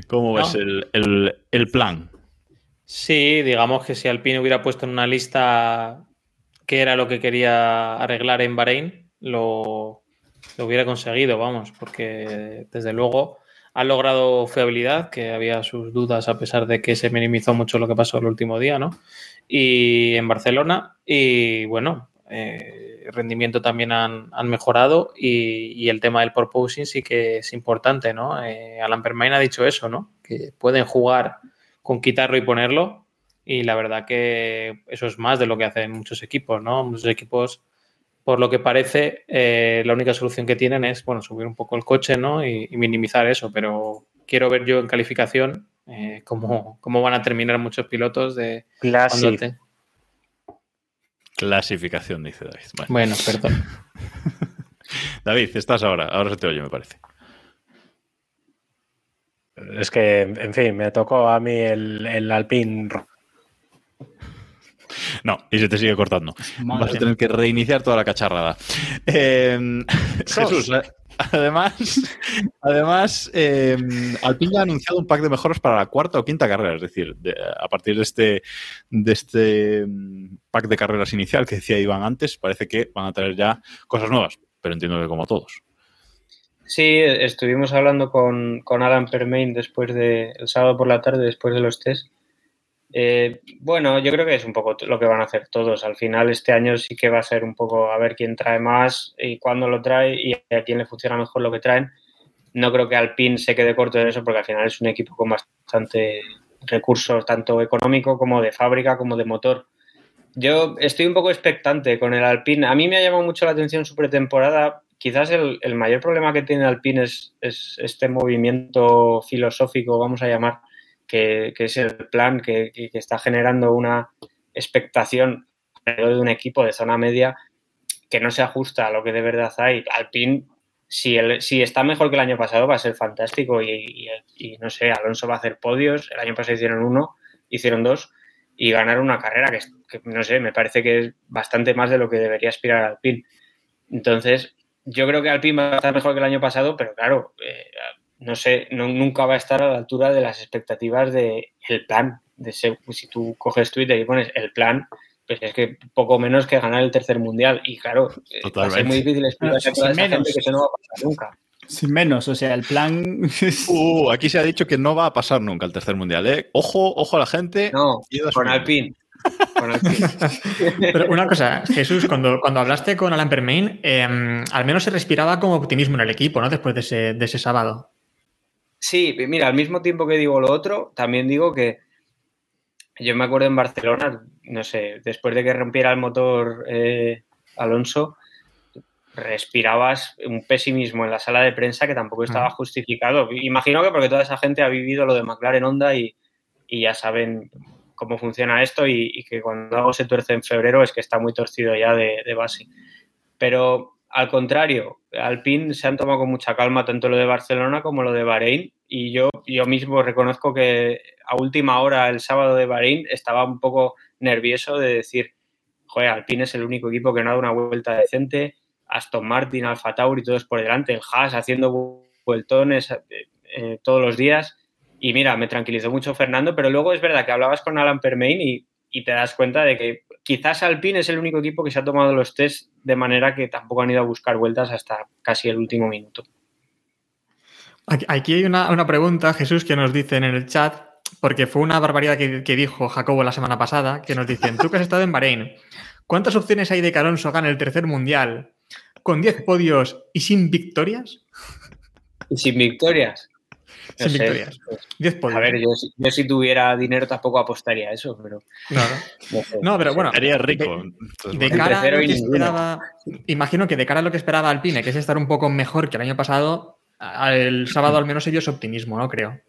¿cómo No. el, el- el plan? Sí, digamos que si Alpine hubiera puesto en una lista qué era lo que quería arreglar en Bahrein, lo, lo hubiera conseguido, vamos, porque desde luego ha logrado fiabilidad, que había sus dudas a pesar de que se minimizó mucho lo que pasó el último día, ¿no? Y en Barcelona, y bueno, eh, rendimiento también han, han mejorado y, y el tema del porpoising sí que es importante, ¿no? Eh, Alan Permain ha dicho eso, ¿no? Que pueden jugar con quitarlo y ponerlo. Y la verdad que eso es más de lo que hacen muchos equipos, ¿no? Muchos equipos, por lo que parece, eh, la única solución que tienen es, bueno, subir un poco el coche, ¿no? Y, y minimizar eso. Pero quiero ver yo en calificación eh, cómo, cómo van a terminar muchos pilotos de Classic. te- Clasificación, dice David. Bueno, Bueno, perdón. [laughs] David, estás ahora. Ahora se te oye, me parece. Es que, en fin, me tocó a mí el, el Alpine. No, y se te sigue cortando. Madre Vas a tener que reiniciar toda la cacharrada. Eh, Jesús, eh, además, además eh, Alpine ha anunciado un pack de mejoras para la cuarta o quinta carrera. Es decir, de- a partir de este, de este mm, pack de carreras inicial que decía Iván antes, parece que van a traer ya cosas nuevas. Pero entiendo que como todos. Sí, estuvimos hablando con, con Alan Permain después de, el sábado por la tarde, después de los test. Eh, bueno, yo creo que es un poco lo que van a hacer todos. Al final, este año sí que va a ser un poco a ver quién trae más y cuándo lo trae y a quién le funciona mejor lo que traen. No creo que Alpine se quede corto en eso porque al final es un equipo con bastante recursos, tanto económico como de fábrica, como de motor. Yo estoy un poco expectante con el Alpine. A mí me ha llamado mucho la atención su pretemporada. Quizás el, mayor problema que tiene Alpine es este movimiento filosófico, vamos a llamar, que, es el plan que, está generando una expectación de un equipo de zona media que no se ajusta a lo que de verdad hay. Alpine, si, está mejor que el año pasado, va a ser fantástico y, no sé, Alonso va a hacer podios. El año pasado hicieron uno, hicieron dos y ganaron una carrera que, que, no sé, me parece que es bastante más de lo que debería aspirar Alpine. Entonces, yo creo que Alpine va a estar mejor que el año pasado, pero claro, eh, no sé, no- nunca va a estar a la altura de las expectativas del plan. De ese- si tú coges Twitter y pones el plan, pues es que poco menos que ganar el tercer mundial. Y claro, eh, va a ser Totalmente. muy difícil explicar a Sin toda esa menos. gente que eso no va a pasar nunca. Sin menos, o sea, el plan. Uh, aquí se ha dicho que no va a pasar nunca el tercer mundial. ¿eh? Ojo, ojo a la gente. No, con. Alpine. Con Alpine. [laughs] Pero una cosa, Jesús, cuando, cuando hablaste con Alan Permain, eh, al menos se respiraba como optimismo en el equipo, ¿no? Después de ese, de ese sábado. Sí, mira, al mismo tiempo que digo lo otro, también digo que yo me acuerdo en Barcelona, no sé, después de que rompiera el motor eh, Alonso, respirabas un pesimismo en la sala de prensa que tampoco estaba justificado. Imagino que porque toda esa gente ha vivido lo de McLaren Honda y, y ya saben cómo funciona esto y, y que cuando algo se tuerce en febrero es que está muy torcido ya de, de base. Pero al contrario, Alpine se han tomado con mucha calma tanto lo de Barcelona como lo de Bahrein y yo, yo mismo reconozco que a última hora el sábado de Bahrein estaba un poco nervioso de decir, joder, Alpine es el único equipo que no ha dado una vuelta decente, Aston Martin, Alfa Tauri, todos por delante, el Haas haciendo vueltones eh, todos los días. Y mira, me tranquilizó mucho Fernando, pero luego es verdad que hablabas con Alan Permain y te das cuenta de que quizás Alpine es el único equipo que se ha tomado los test de manera que tampoco han ido a buscar vueltas hasta casi el último minuto. Aquí hay una, una pregunta, Jesús, que nos dicen en el chat, porque fue una barbaridad que, que, dijo Jacobo la semana pasada, que nos dicen, tú que has estado en Bahrein, ¿cuántas opciones hay de que Alonso gane el tercer mundial con 10 podios y sin victorias? ¿Y sin victorias? No sin sé, victorias. 10 podios. A ver, yo, yo, si tuviera dinero tampoco apostaría a eso, pero... Claro. No, sé. no pero bueno... Sería rico. De, de cara a lo que esperaba... Imagino que de cara a lo que esperaba Alpine, que es estar un poco mejor que el año pasado, el sábado al menos ese optimismo, ¿no? Creo.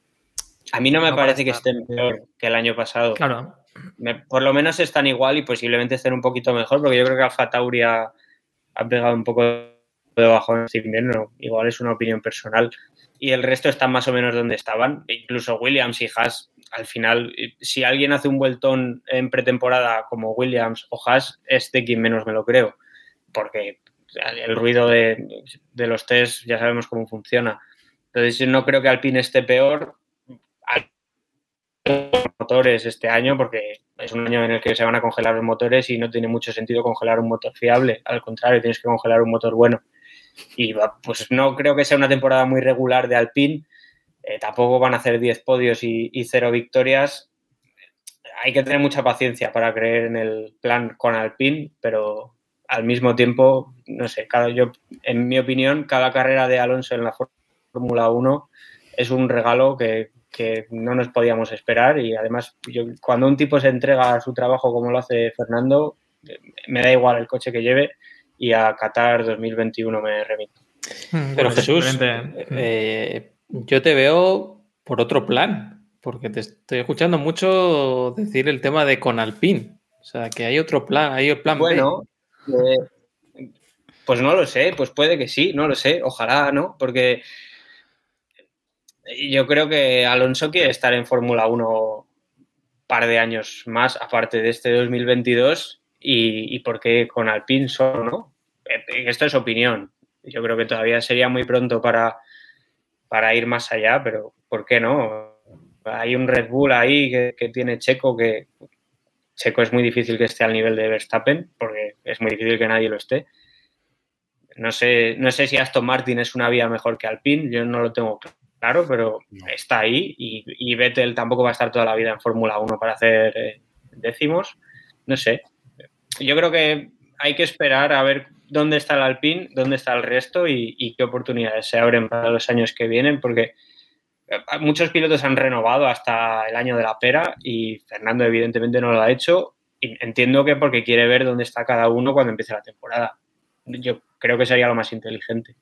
A mí no me no parece que estén peor que el año pasado. Claro. Me, por lo menos están igual y posiblemente estén un poquito mejor, porque yo creo que Alfa Tauri ha, ha pegado un poco de bajón este invierno. Igual es una opinión personal. Y el resto están más o menos donde estaban. E incluso Williams y Haas, al final, si alguien hace un vueltón en pretemporada como Williams o Haas, es de quien menos me lo creo. Porque el ruido de, de los test ya sabemos cómo funciona. Entonces, no creo que Alpine esté peor motores este año porque es un año en el que se van a congelar los motores y no tiene mucho sentido congelar un motor fiable. Al contrario, tienes que congelar un motor bueno. Y pues no creo que sea una temporada muy regular de Alpine. Eh, tampoco van a hacer 10 podios y, y cero victorias. Hay que tener mucha paciencia para creer en el plan con Alpine, pero al mismo tiempo, no sé, cada, yo, en mi opinión, cada carrera de Alonso en la Fórmula 1 es un regalo que, que no nos podíamos esperar y además yo, cuando un tipo se entrega a su trabajo como lo hace Fernando, me da igual el coche que lleve y a Qatar 2021 me remito. Pero Jesús, eh, yo te veo por otro plan, porque te estoy escuchando mucho decir el tema de con Alpine. O sea, que hay otro plan, hay el plan bueno, eh, pues no lo sé, pues puede que sí, no lo sé, ojalá, ¿no? Porque yo creo que Alonso quiere estar en Fórmula 1 un par de años más, aparte de este 2022, y, y porque con Alpine solo, ¿no? Esto es opinión. Yo creo que todavía sería muy pronto para, para ir más allá, pero ¿por qué no? Hay un Red Bull ahí que, que tiene Checo que Checo es muy difícil que esté al nivel de Verstappen, porque es muy difícil que nadie lo esté. No sé, no sé si Aston Martin es una vía mejor que Alpine, yo no lo tengo claro claro, pero no. está ahí y, y, Vettel tampoco va a estar toda la vida en Fórmula 1 para hacer eh, décimos. No sé. Yo creo que hay que esperar a ver dónde está el Alpine, dónde está el resto y, qué oportunidades se abren para los años que vienen, porque eh, muchos pilotos han renovado hasta el año de la pera y Fernando evidentemente no lo ha hecho. Entiendo que porque quiere ver dónde está cada uno cuando empiece la temporada. Yo creo que sería lo más inteligente.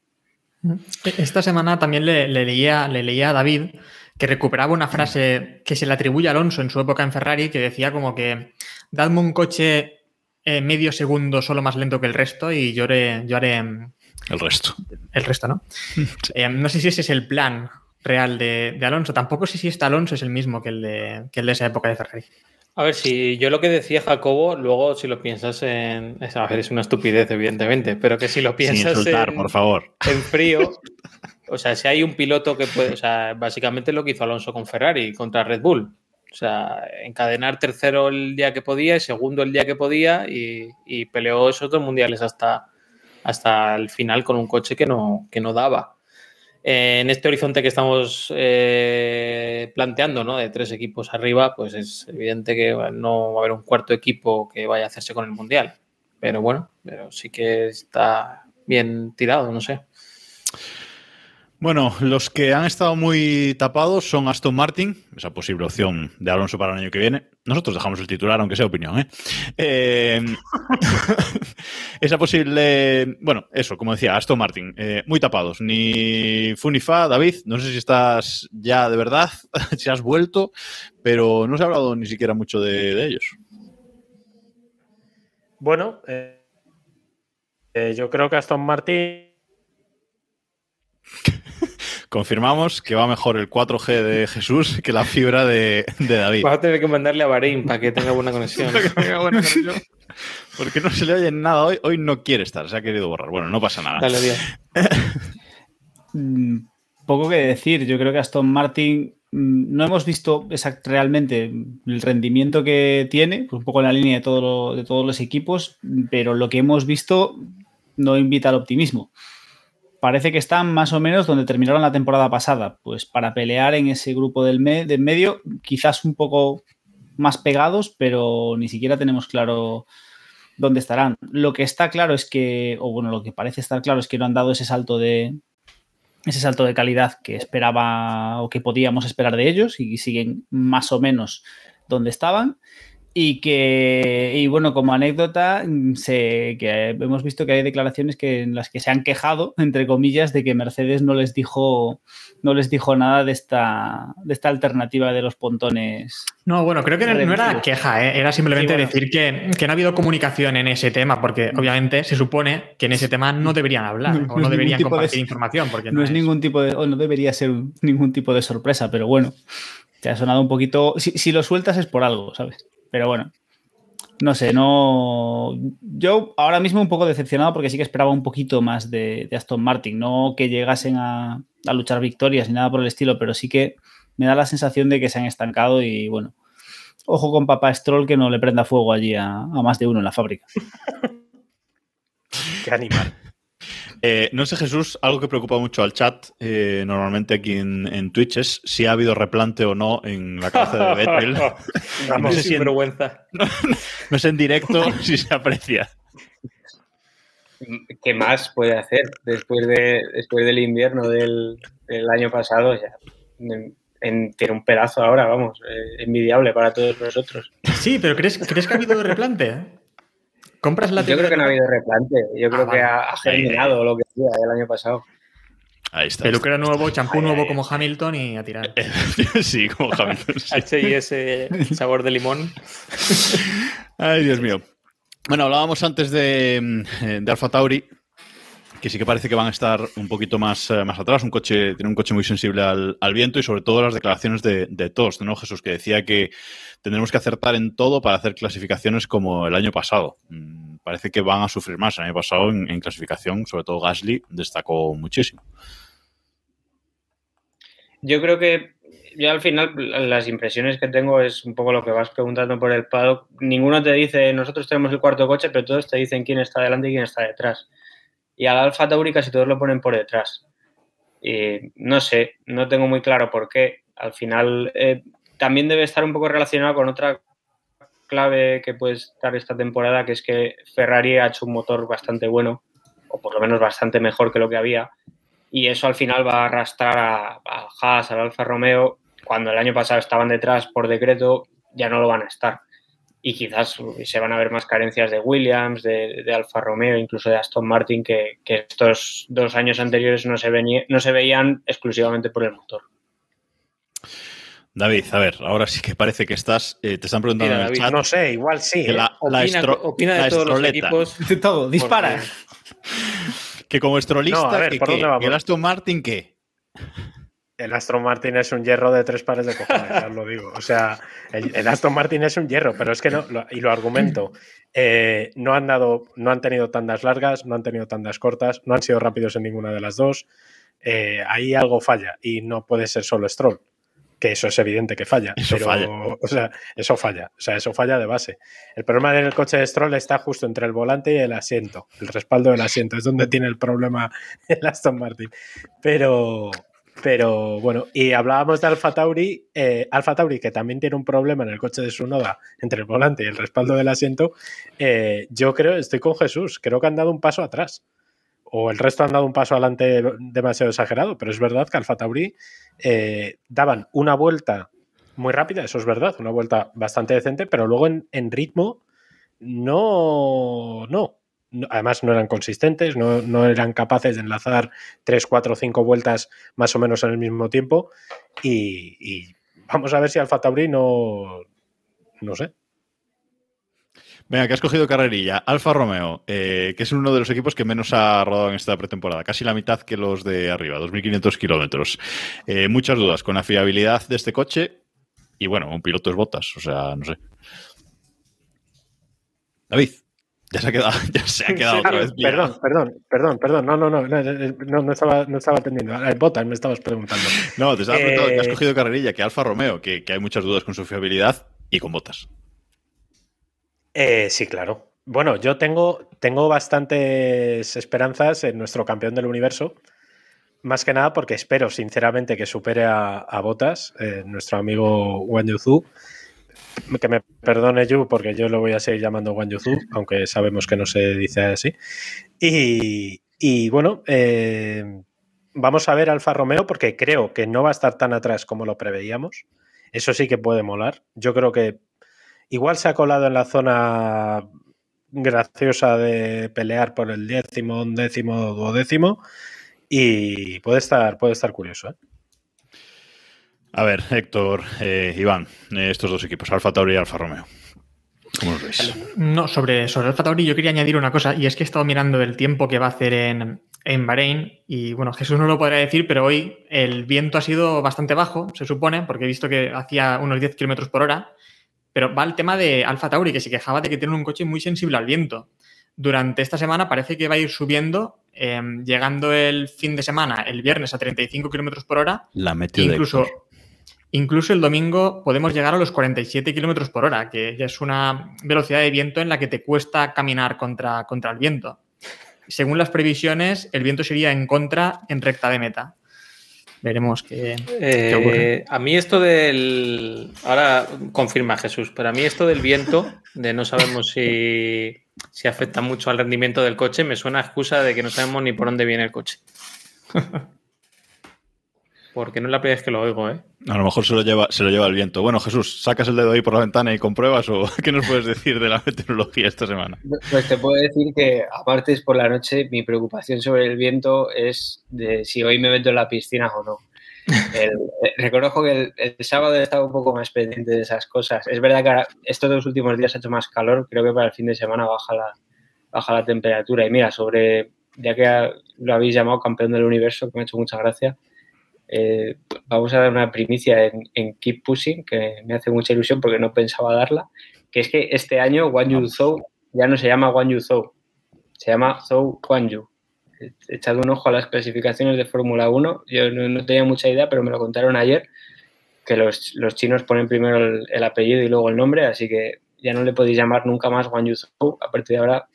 Esta semana también le, le, leía, le leía a David que recuperaba una frase que se le atribuye a Alonso en su época en Ferrari, que decía como que dadme un coche eh, medio segundo solo más lento que el resto y yo haré... Yo haré el resto. El resto, ¿no? Sí. [laughs] Eh, no sé si ese es el plan real de, de, Alonso. Tampoco sé si este Alonso es el mismo que el de, que el de esa época de Ferrari. A ver, si yo lo que decía Jacobo, luego si lo piensas en. A ver, es una estupidez, evidentemente, pero que si lo piensas. Sin insultar, en, por favor. En frío. [laughs] O sea, si hay un piloto que puede. O sea, básicamente lo que hizo Alonso con Ferrari contra Red Bull. O sea, encadenar tercero el día que podía y segundo el día que podía y, peleó esos dos mundiales hasta, hasta el final con un coche que no, que no daba en este horizonte que estamos eh, planteando, ¿no? De tres equipos arriba, pues es evidente que no va a haber un cuarto equipo que vaya a hacerse con el Mundial. Pero bueno, pero sí que está bien tirado, no sé. Bueno, los que han estado muy tapados son Aston Martin, esa posible opción de Alonso para el año que viene. Nosotros dejamos el titular, aunque sea opinión. ¿eh? eh [laughs] esa posible. Bueno, eso, como decía, Aston Martin, eh, muy tapados. Ni Funifa, David, no sé si estás ya de verdad, [laughs] si has vuelto, pero no se ha hablado ni siquiera mucho de, de ellos. Bueno, eh, yo creo que Aston Martin [laughs] confirmamos que va mejor el 4G de Jesús que la fibra de, de David. Vas a tener que mandarle a Bahrein para que tenga buena [laughs] [laughs] conexión. Porque no se le oye nada hoy. Hoy no quiere estar, se ha querido borrar. Bueno, no pasa nada. Dale. [laughs] Mm, Poco que decir. Yo creo que Aston Martin mm, no hemos visto exact- realmente el rendimiento que tiene, pues un poco en la línea de, todo lo- de todos los equipos, pero lo que hemos visto no invita al optimismo. Parece que están más o menos donde terminaron la temporada pasada, pues para pelear en ese grupo del, me- del medio, quizás un poco más pegados, pero ni siquiera tenemos claro dónde estarán. Lo que está claro es que, o bueno, lo que parece estar claro es que no han dado ese salto de, ese salto de calidad que esperaba o que podíamos esperar de ellos y siguen más o menos donde estaban. Y que, y bueno, como anécdota, mm, se, que hemos visto que hay declaraciones que, en las que se han quejado, [laughs] entre comillas, de que Mercedes no les dijo, no les dijo nada de esta, de esta alternativa de los pontones. No, bueno, creo que no, no era queja, ¿eh? era simplemente Sí, bueno. decir que, que no ha habido comunicación en ese tema, porque obviamente se supone que en ese tema no deberían hablar No- o no deberían de- compartir información, porque no, es, ningún tipo de, o no debería ser ningún tipo de sorpresa, pero bueno, te ha sonado un poquito. Si, si lo sueltas es por algo, ¿sabes? Pero bueno, no sé, no. Yo ahora mismo un poco decepcionado porque sí que esperaba un poquito más de, Aston Martin, no que llegasen a, a luchar victorias ni nada por el estilo, pero sí que me da la sensación de que se han estancado y bueno. Ojo con papá Stroll que no le prenda fuego allí a, a más de uno en la fábrica. [laughs] Qué animal. Eh, no sé, Jesús, algo que preocupa mucho al chat, eh, normalmente aquí en, en Twitch, es si ha habido replante o no en la cabeza de. [laughs] Vamos, [laughs] no, sé si en, vergüenza. [laughs] no sé en directo si se aprecia. ¿Qué más puede hacer después, de, después del invierno del, del año pasado? Ya, en- en- tiene un pedazo ahora, vamos, eh, envidiable para todos nosotros. Sí, pero ¿crees, ¿crees que ha habido replante? ¿Compras la Yo creo que no ha habido replante, yo Ah, creo que vale. ha, ha germinado lo que hacía el año pasado. Ahí está. Peluquero nuevo, champú nuevo como Hamilton y a tirar. [laughs] sí, como Hamilton. sí. H&S sabor de limón. Ay, Dios mío. Bueno, hablábamos antes de, mm, de Alfa Tauri, que sí que parece que van a estar un poquito más, eh, más atrás. Un coche, tiene un coche muy sensible al, viento y sobre todo las declaraciones de, de Tost, ¿no, Jesús? Que decía que tendremos que acertar en todo para hacer clasificaciones como el año pasado. Mm, Parece que van a sufrir más. El año pasado en, en clasificación, sobre todo Gasly, destacó muchísimo. Yo creo que yo al final las impresiones que tengo es un poco lo que vas preguntando por el paddock. Ninguno te dice, nosotros tenemos el cuarto coche, pero todos te dicen quién está delante y quién está detrás. Y al Alfa Tauri casi todos lo ponen por detrás. Y no sé, no tengo muy claro por qué. Al final eh, también debe estar un poco relacionado con otra clave que puede estar esta temporada, que es que Ferrari ha hecho un motor bastante bueno, o por lo menos bastante mejor que lo que había y eso al final va a arrastrar a, a Haas, al Alfa Romeo, cuando el año pasado estaban detrás por decreto, ya no lo van a estar. Y quizás se van a ver más carencias de Williams, de, de Alfa Romeo, incluso de Aston Martin, que, que estos dos años anteriores no se, venía- no se veían exclusivamente por el motor. David, a ver, ahora sí que parece que estás. eh, te están preguntando Mira, en el David, chat. No sé, igual sí. que ¿eh? la, la Opina, estro- opina de la todos los estroleta. equipos. De todo, dispara. porque- Que como estrolista, No, a ver, el Aston Martin qué? El Aston Martin es un hierro de tres pares de cojones, ya os lo digo. O sea, el, el Aston Martin es un hierro, pero es que no, lo- y lo argumento. eh, no han dado, no han tenido tandas largas, no han tenido tandas cortas, no han sido rápidos en ninguna de las dos. Eh, ahí algo falla y no puede ser solo Stroll. Que eso es evidente que falla. Eso pero, falla. O sea, eso falla. O sea, eso falla de base. El problema del coche de Stroll está justo entre el volante y el asiento. El respaldo del asiento es donde tiene el problema el Aston Martin. Pero, pero bueno, y hablábamos de Alfa Tauri, eh, Alfa Tauri que también tiene un problema en el coche de su noda entre el volante y el respaldo del asiento. eh, yo creo, estoy con Jesús, creo que han dado un paso atrás. O el resto han dado un paso adelante demasiado exagerado, pero es verdad que Alfa Tauri eh, daban una vuelta muy rápida, eso es verdad, una vuelta bastante decente, pero luego en, en ritmo no, no. Además no eran consistentes, no, no eran capaces de enlazar 3, 4, 5 vueltas más o menos en el mismo tiempo. Y, y vamos a ver si Alfa Tauri no, no sé. Venga, que has cogido carrerilla. Alfa Romeo, eh, que es uno de los equipos que menos ha rodado en esta pretemporada, casi la mitad que los de arriba, 2.500 kilómetros. Eh, muchas dudas con la fiabilidad de este coche y bueno, un piloto es botas, o sea, no sé. David. Ya se ha quedado, [laughs] ya se ha quedado otra vez. Perdón, perdón, perdón, perdón. No, no, no, no, no, estaba, no estaba atendiendo. Botas me estabas preguntando. [laughs] No, te estaba preguntando Eh, que has cogido carrerilla, que Alfa Romeo, que, que hay muchas dudas con su fiabilidad y con botas. Eh, sí, claro. Bueno, yo tengo, tengo bastantes esperanzas en nuestro campeón del universo. Más que nada porque espero, sinceramente, que supere a, Botas, eh, nuestro amigo Wang Yuzu. Que me perdone Yu, porque yo lo voy a seguir llamando Wang Yuzu, aunque sabemos que no se dice así. Y, y bueno, eh, vamos a ver Alfa Romeo, porque creo que no va a estar tan atrás como lo preveíamos. Eso sí que puede molar. Yo creo que igual se ha colado en la zona graciosa de pelear por el décimo, undécimo, duodécimo. Y puede estar, puede estar curioso. ¿eh? A ver, Héctor, eh, Iván, eh, estos dos equipos, Alfa Tauri y Alfa Romeo. ¿Cómo los veis? No, sobre, sobre Alfa Tauri yo quería añadir una cosa, y es que he estado mirando el tiempo que va a hacer en, en Bahrein, y bueno, Jesús no lo podrá decir, pero hoy el viento ha sido bastante bajo, se supone, porque he visto que hacía unos 10 kilómetros por hora, pero va el tema de Alfa Tauri, que se quejaba de que tiene un coche muy sensible al viento. Durante esta semana parece que va a ir subiendo, eh, llegando el fin de semana, el viernes, a 35 kilómetros por hora. La metió de Incluso. Incluso el domingo podemos llegar a los 47 kilómetros por hora, que ya es una velocidad de viento en la que te cuesta caminar contra, contra el viento. Según las previsiones, el viento sería en contra en recta de meta. Veremos qué, qué ocurre. Eh, a mí esto del. Ahora confirma Jesús, pero a mí esto del viento, de no sabemos si, si afecta mucho al rendimiento del coche, me suena a excusa de que no sabemos ni por dónde viene el coche. Porque no es la primera vez que lo oigo, ¿eh? A lo mejor se lo, lleva, se lo lleva el viento. Bueno, Jesús, ¿sacas el dedo ahí por la ventana y compruebas o [laughs] qué nos puedes decir de la meteorología esta semana? Pues te puedo decir que a martes por la noche mi preocupación sobre el viento es de si hoy me meto en la piscina o no. El- eh, reconozco que el, el sábado he estado un poco más pendiente de esas cosas. Es verdad que ahora, estos dos últimos días ha hecho más calor, creo que para el fin de semana baja la, baja la temperatura. Y mira, sobre, ya que lo habéis llamado campeón del universo, que me ha hecho mucha gracia, eh, vamos a dar una primicia en, en Keep Pushing, que me hace mucha ilusión porque no pensaba darla, que es que este año Wang Yu Zhou ya no se llama Wang Yu Zhou, se llama Zhou Guan Yu. He echado un ojo a las clasificaciones de Fórmula 1, yo no, no tenía mucha idea, pero me lo contaron ayer, que los, los chinos ponen primero el, el apellido y luego el nombre, así que ya no le podéis llamar nunca más Wang Yu Zhou, a partir de ahora,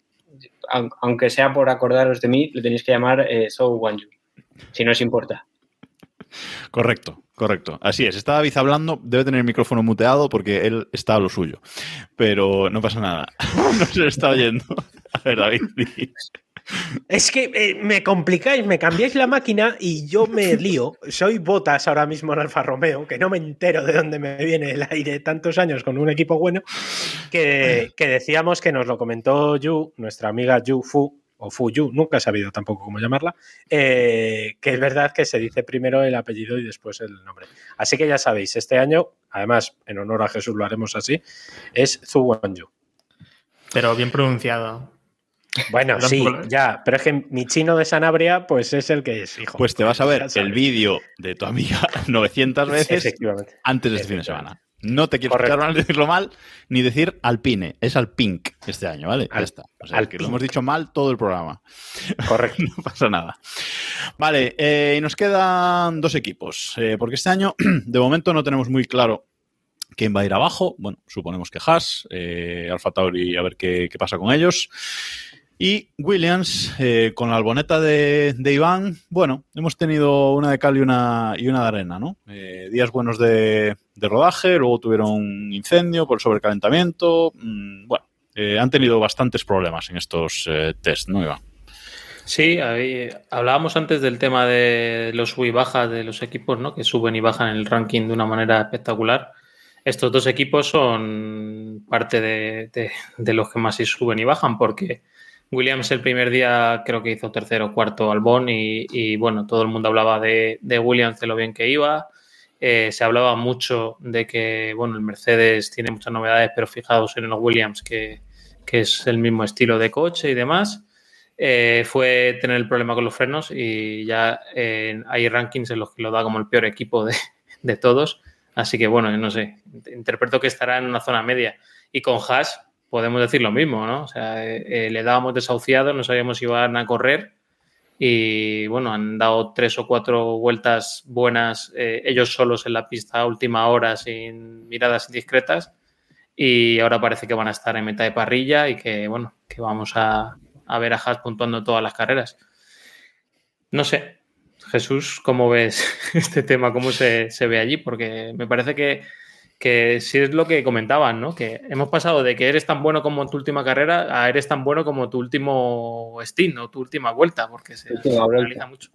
aun- aunque sea por acordaros de mí, le tenéis que llamar eh, Zhou Guan Yu, si no os importa. Correcto, correcto. Así es. Está David hablando, debe tener el micrófono muteado porque él está a lo suyo. Pero no pasa nada. [laughs] no se está oyendo. A ver, David. Es que eh, me complicáis, me cambiáis la máquina y yo me lío. Soy botas ahora mismo en Alfa Romeo, que no me entero de dónde me viene el aire tantos años con un equipo bueno, que, que decíamos que nos lo comentó Yu, nuestra amiga Yu Fu, o Fu Yu, nunca he sabido tampoco cómo llamarla, eh, que es verdad que se dice primero el apellido y después el nombre. Así que ya sabéis, este año, además, en honor a Jesús lo haremos así, es Zhu Wan Yu. Pero bien pronunciado. Bueno, sí, ya, pero es que mi chino de Sanabria, pues es el que es, hijo. Pues te vas a ver el vídeo de tu amiga [laughs] 900 veces antes de este fin de semana. No te quiero mal [laughs] decirlo mal, ni decir alpine. Es alpink este año, ¿vale? ya Al- está. O sea, que alpink. lo hemos dicho mal todo el programa. Correcto. [laughs] no pasa nada. Vale, eh, y nos quedan dos equipos, eh, porque este año, [clears throat] de momento, no tenemos muy claro quién va a ir abajo. Bueno, suponemos que Haas, eh, Alfa Tauri, a ver qué, qué pasa con ellos. Y Williams, eh, con la alboneta de, Iván, bueno, hemos tenido una de cal y una, y una de arena, ¿no? Eh, días buenos de, rodaje, luego tuvieron un incendio por sobrecalentamiento. mm, bueno, eh, han tenido bastantes problemas en estos eh, test, ¿no, Iván? Sí, hablábamos antes del tema de los sub y bajas de los equipos, ¿no? Que suben y bajan el ranking de una manera espectacular. Estos dos equipos son parte de- de los que más sí suben y bajan, porque Williams el primer día creo que hizo tercero o cuarto Albón y, y, bueno, todo el mundo hablaba de, de Williams, de lo bien que iba. Eh, se hablaba mucho de que, bueno, el Mercedes tiene muchas novedades, pero fijaos en los Williams, que, que es el mismo estilo de coche y demás eh, fue tener el problema con los frenos y ya eh, hay rankings en los que lo da como el peor equipo de, de todos. Así que bueno, no sé, interpreto que estará en una zona media. Y con Haas, podemos decir lo mismo, ¿no? O sea, eh, le dábamos desahuciado, no sabíamos si iban a correr y bueno, han dado tres o cuatro vueltas buenas ellos solos en la pista última hora sin miradas indiscretas y ahora parece que van a estar en meta de parrilla y que bueno, que vamos a, a ver a Haas puntuando todas las carreras. No sé, Jesús, ¿cómo ves [laughs] este tema? ¿Cómo se, ve allí? Porque me parece que, que sí es lo que comentaban, ¿no? Que hemos pasado de que eres tan bueno como tu última carrera a eres tan bueno como tu último stint o tu última vuelta, porque se, realiza mucho.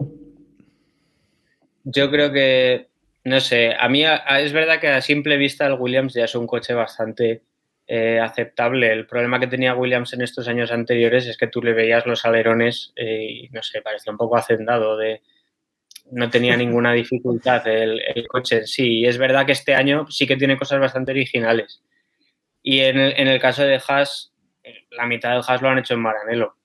Yo creo que, no sé, a mí es verdad que a simple vista el Williams ya es un coche bastante eh, aceptable. El problema que tenía Williams en estos años anteriores es que tú le veías los alerones eh, y, no sé, parecía un poco hacendado de... No tenía [laughs] ninguna dificultad el, coche en sí. Y es verdad que este año sí que tiene cosas bastante originales. Y en el, caso de Haas, la mitad del Haas lo han hecho en Maranello.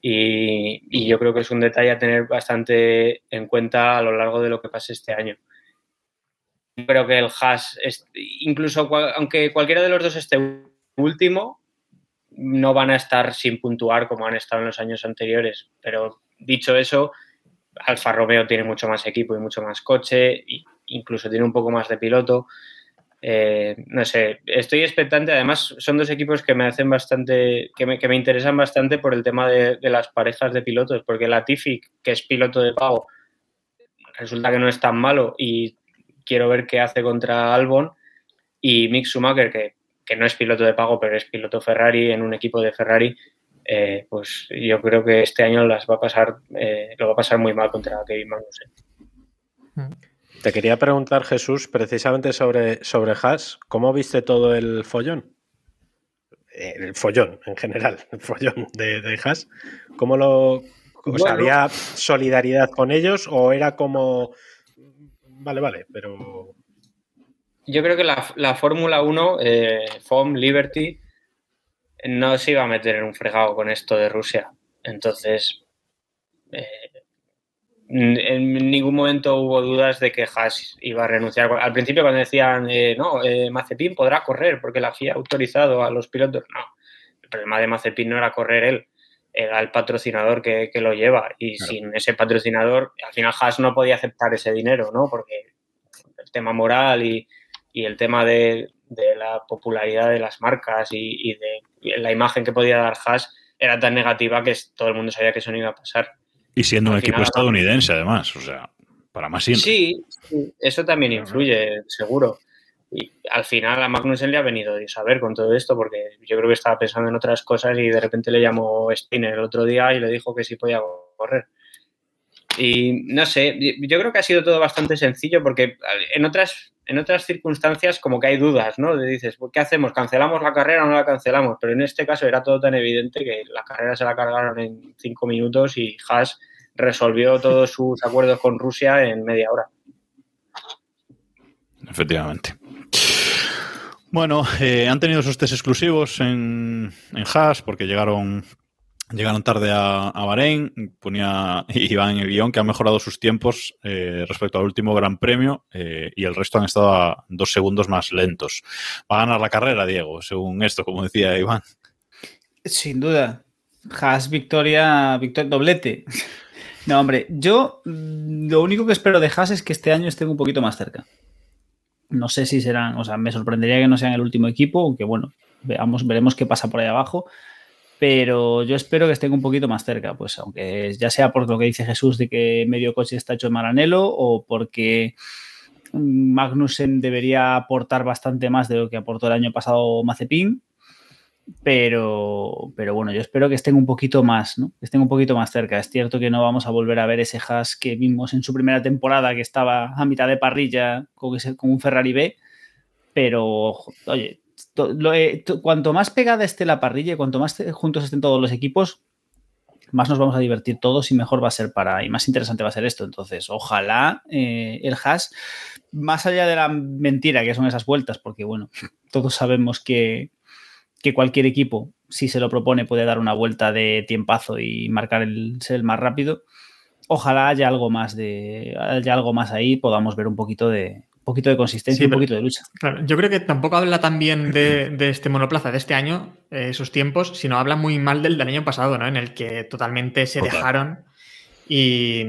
Y, y, yo creo que es un detalle a tener bastante en cuenta a lo largo de lo que pase este año. Creo que el Haas, incluso aunque cualquiera de los dos esté último, no van a estar sin puntuar como han estado en los años anteriores. Pero dicho eso, Alfa Romeo tiene mucho más equipo y mucho más coche, incluso tiene un poco más de piloto. Eh, no sé, estoy expectante. Además, son dos equipos que me hacen bastante, que me, que me interesan bastante por el tema de, de, las parejas de pilotos, porque la Tifi, que es piloto de pago, resulta que no es tan malo y quiero ver qué hace contra Albon. Y Mick Schumacher, que, que no es piloto de pago, pero es piloto Ferrari en un equipo de Ferrari, eh, pues yo creo que este año las va a pasar, eh, lo va a pasar muy mal contra Kevin Magnussen. Te quería preguntar, Jesús, precisamente sobre, sobre Haas, ¿cómo viste todo el follón? Eh, el follón en general, el follón de, de Haas. ¿Cómo lo. ¿Había solidaridad con ellos o era como vale, vale, pero... Yo creo que la, Fórmula 1, eh, FOM, Liberty, no se iba a meter en un fregado con esto de Rusia. Entonces, eh, en ningún momento hubo dudas de que Haas iba a renunciar. Al principio cuando decían, eh, no, Mazepin podrá correr porque la FIA ha autorizado a los pilotos. No, el problema de Mazepin no era correr él, era el patrocinador que, lo lleva. Y sin ese patrocinador, al final Haas no podía aceptar ese dinero, ¿no? Porque el tema moral y, el tema de, la popularidad de las marcas y, de la imagen que podía dar Haas era tan negativa que todo el mundo sabía que eso no iba a pasar. Y siendo un equipo estadounidense, además, o sea, para más siempre. Sí, eso también influye, seguro. Y al final a Magnussen le ha venido de saber con todo esto, porque yo creo que estaba pensando en otras cosas y de repente le llamó Spinner el otro día y le dijo que sí podía correr. Y no sé, yo creo que ha sido todo bastante sencillo porque en otras, en otras circunstancias como que hay dudas, ¿no? Le dices, ¿qué hacemos? ¿Cancelamos la carrera o no la cancelamos? Pero en este caso era todo tan evidente que la carrera se la cargaron en cinco minutos y Haas resolvió [laughs] todos sus acuerdos con Rusia en media hora. Efectivamente. Bueno, eh, han tenido sus test exclusivos en, en Haas porque llegaron Llegaron tarde a, Bahrein, ponía [laughs] Iván en el guion que han mejorado sus tiempos eh, respecto al último Gran Premio eh, y el resto han estado a dos segundos más lentos. Va a ganar la carrera, Diego, según esto, como decía Iván. Sin duda. Haas victoria, victoria doblete. [laughs] No, hombre, yo mm, lo único que espero de Haas es que este año estén un poquito más cerca. No sé si serán, o sea, me sorprendería que no sean el último equipo, aunque bueno, veamos, veremos qué pasa por ahí abajo. Pero yo espero que estén un poquito más cerca, pues aunque ya sea por lo que dice Jesús de que medio coche está hecho en Maranelo o porque Magnussen debería aportar bastante más de lo que aportó el año pasado Mazepin, pero, pero bueno, yo espero que estén un poquito más, ¿no? Que estén un poquito más cerca. Es cierto que no vamos a volver a ver ese Haas que vimos en su primera temporada, que estaba a mitad de parrilla con, con un Ferrari B, pero, oye, cuanto más pegada esté la parrilla cuanto más juntos estén todos los equipos, más nos vamos a divertir todos y mejor va a ser para, y más interesante va a ser esto. Entonces, ojalá eh, el Haas, más allá de la mentira que son esas vueltas, porque bueno, [laughs] todos sabemos que, que cualquier equipo, si se lo propone, puede dar una vuelta de tiempazo y marcar el ser el más rápido. Ojalá haya algo más de haya algo más ahí, podamos ver un poquito de poquito de consistencia y un poquito de lucha. Claro, yo creo que tampoco habla tan bien de, de este monoplaza de este año, eh, esos tiempos, sino habla muy mal del del año pasado, ¿no? En el que totalmente se Total. dejaron y,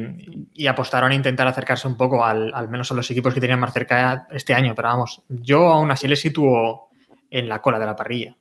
y apostaron a intentar acercarse un poco al, al menos a los equipos que tenían más cerca este año. Pero vamos, yo aún así les sitúo en la cola de la parrilla.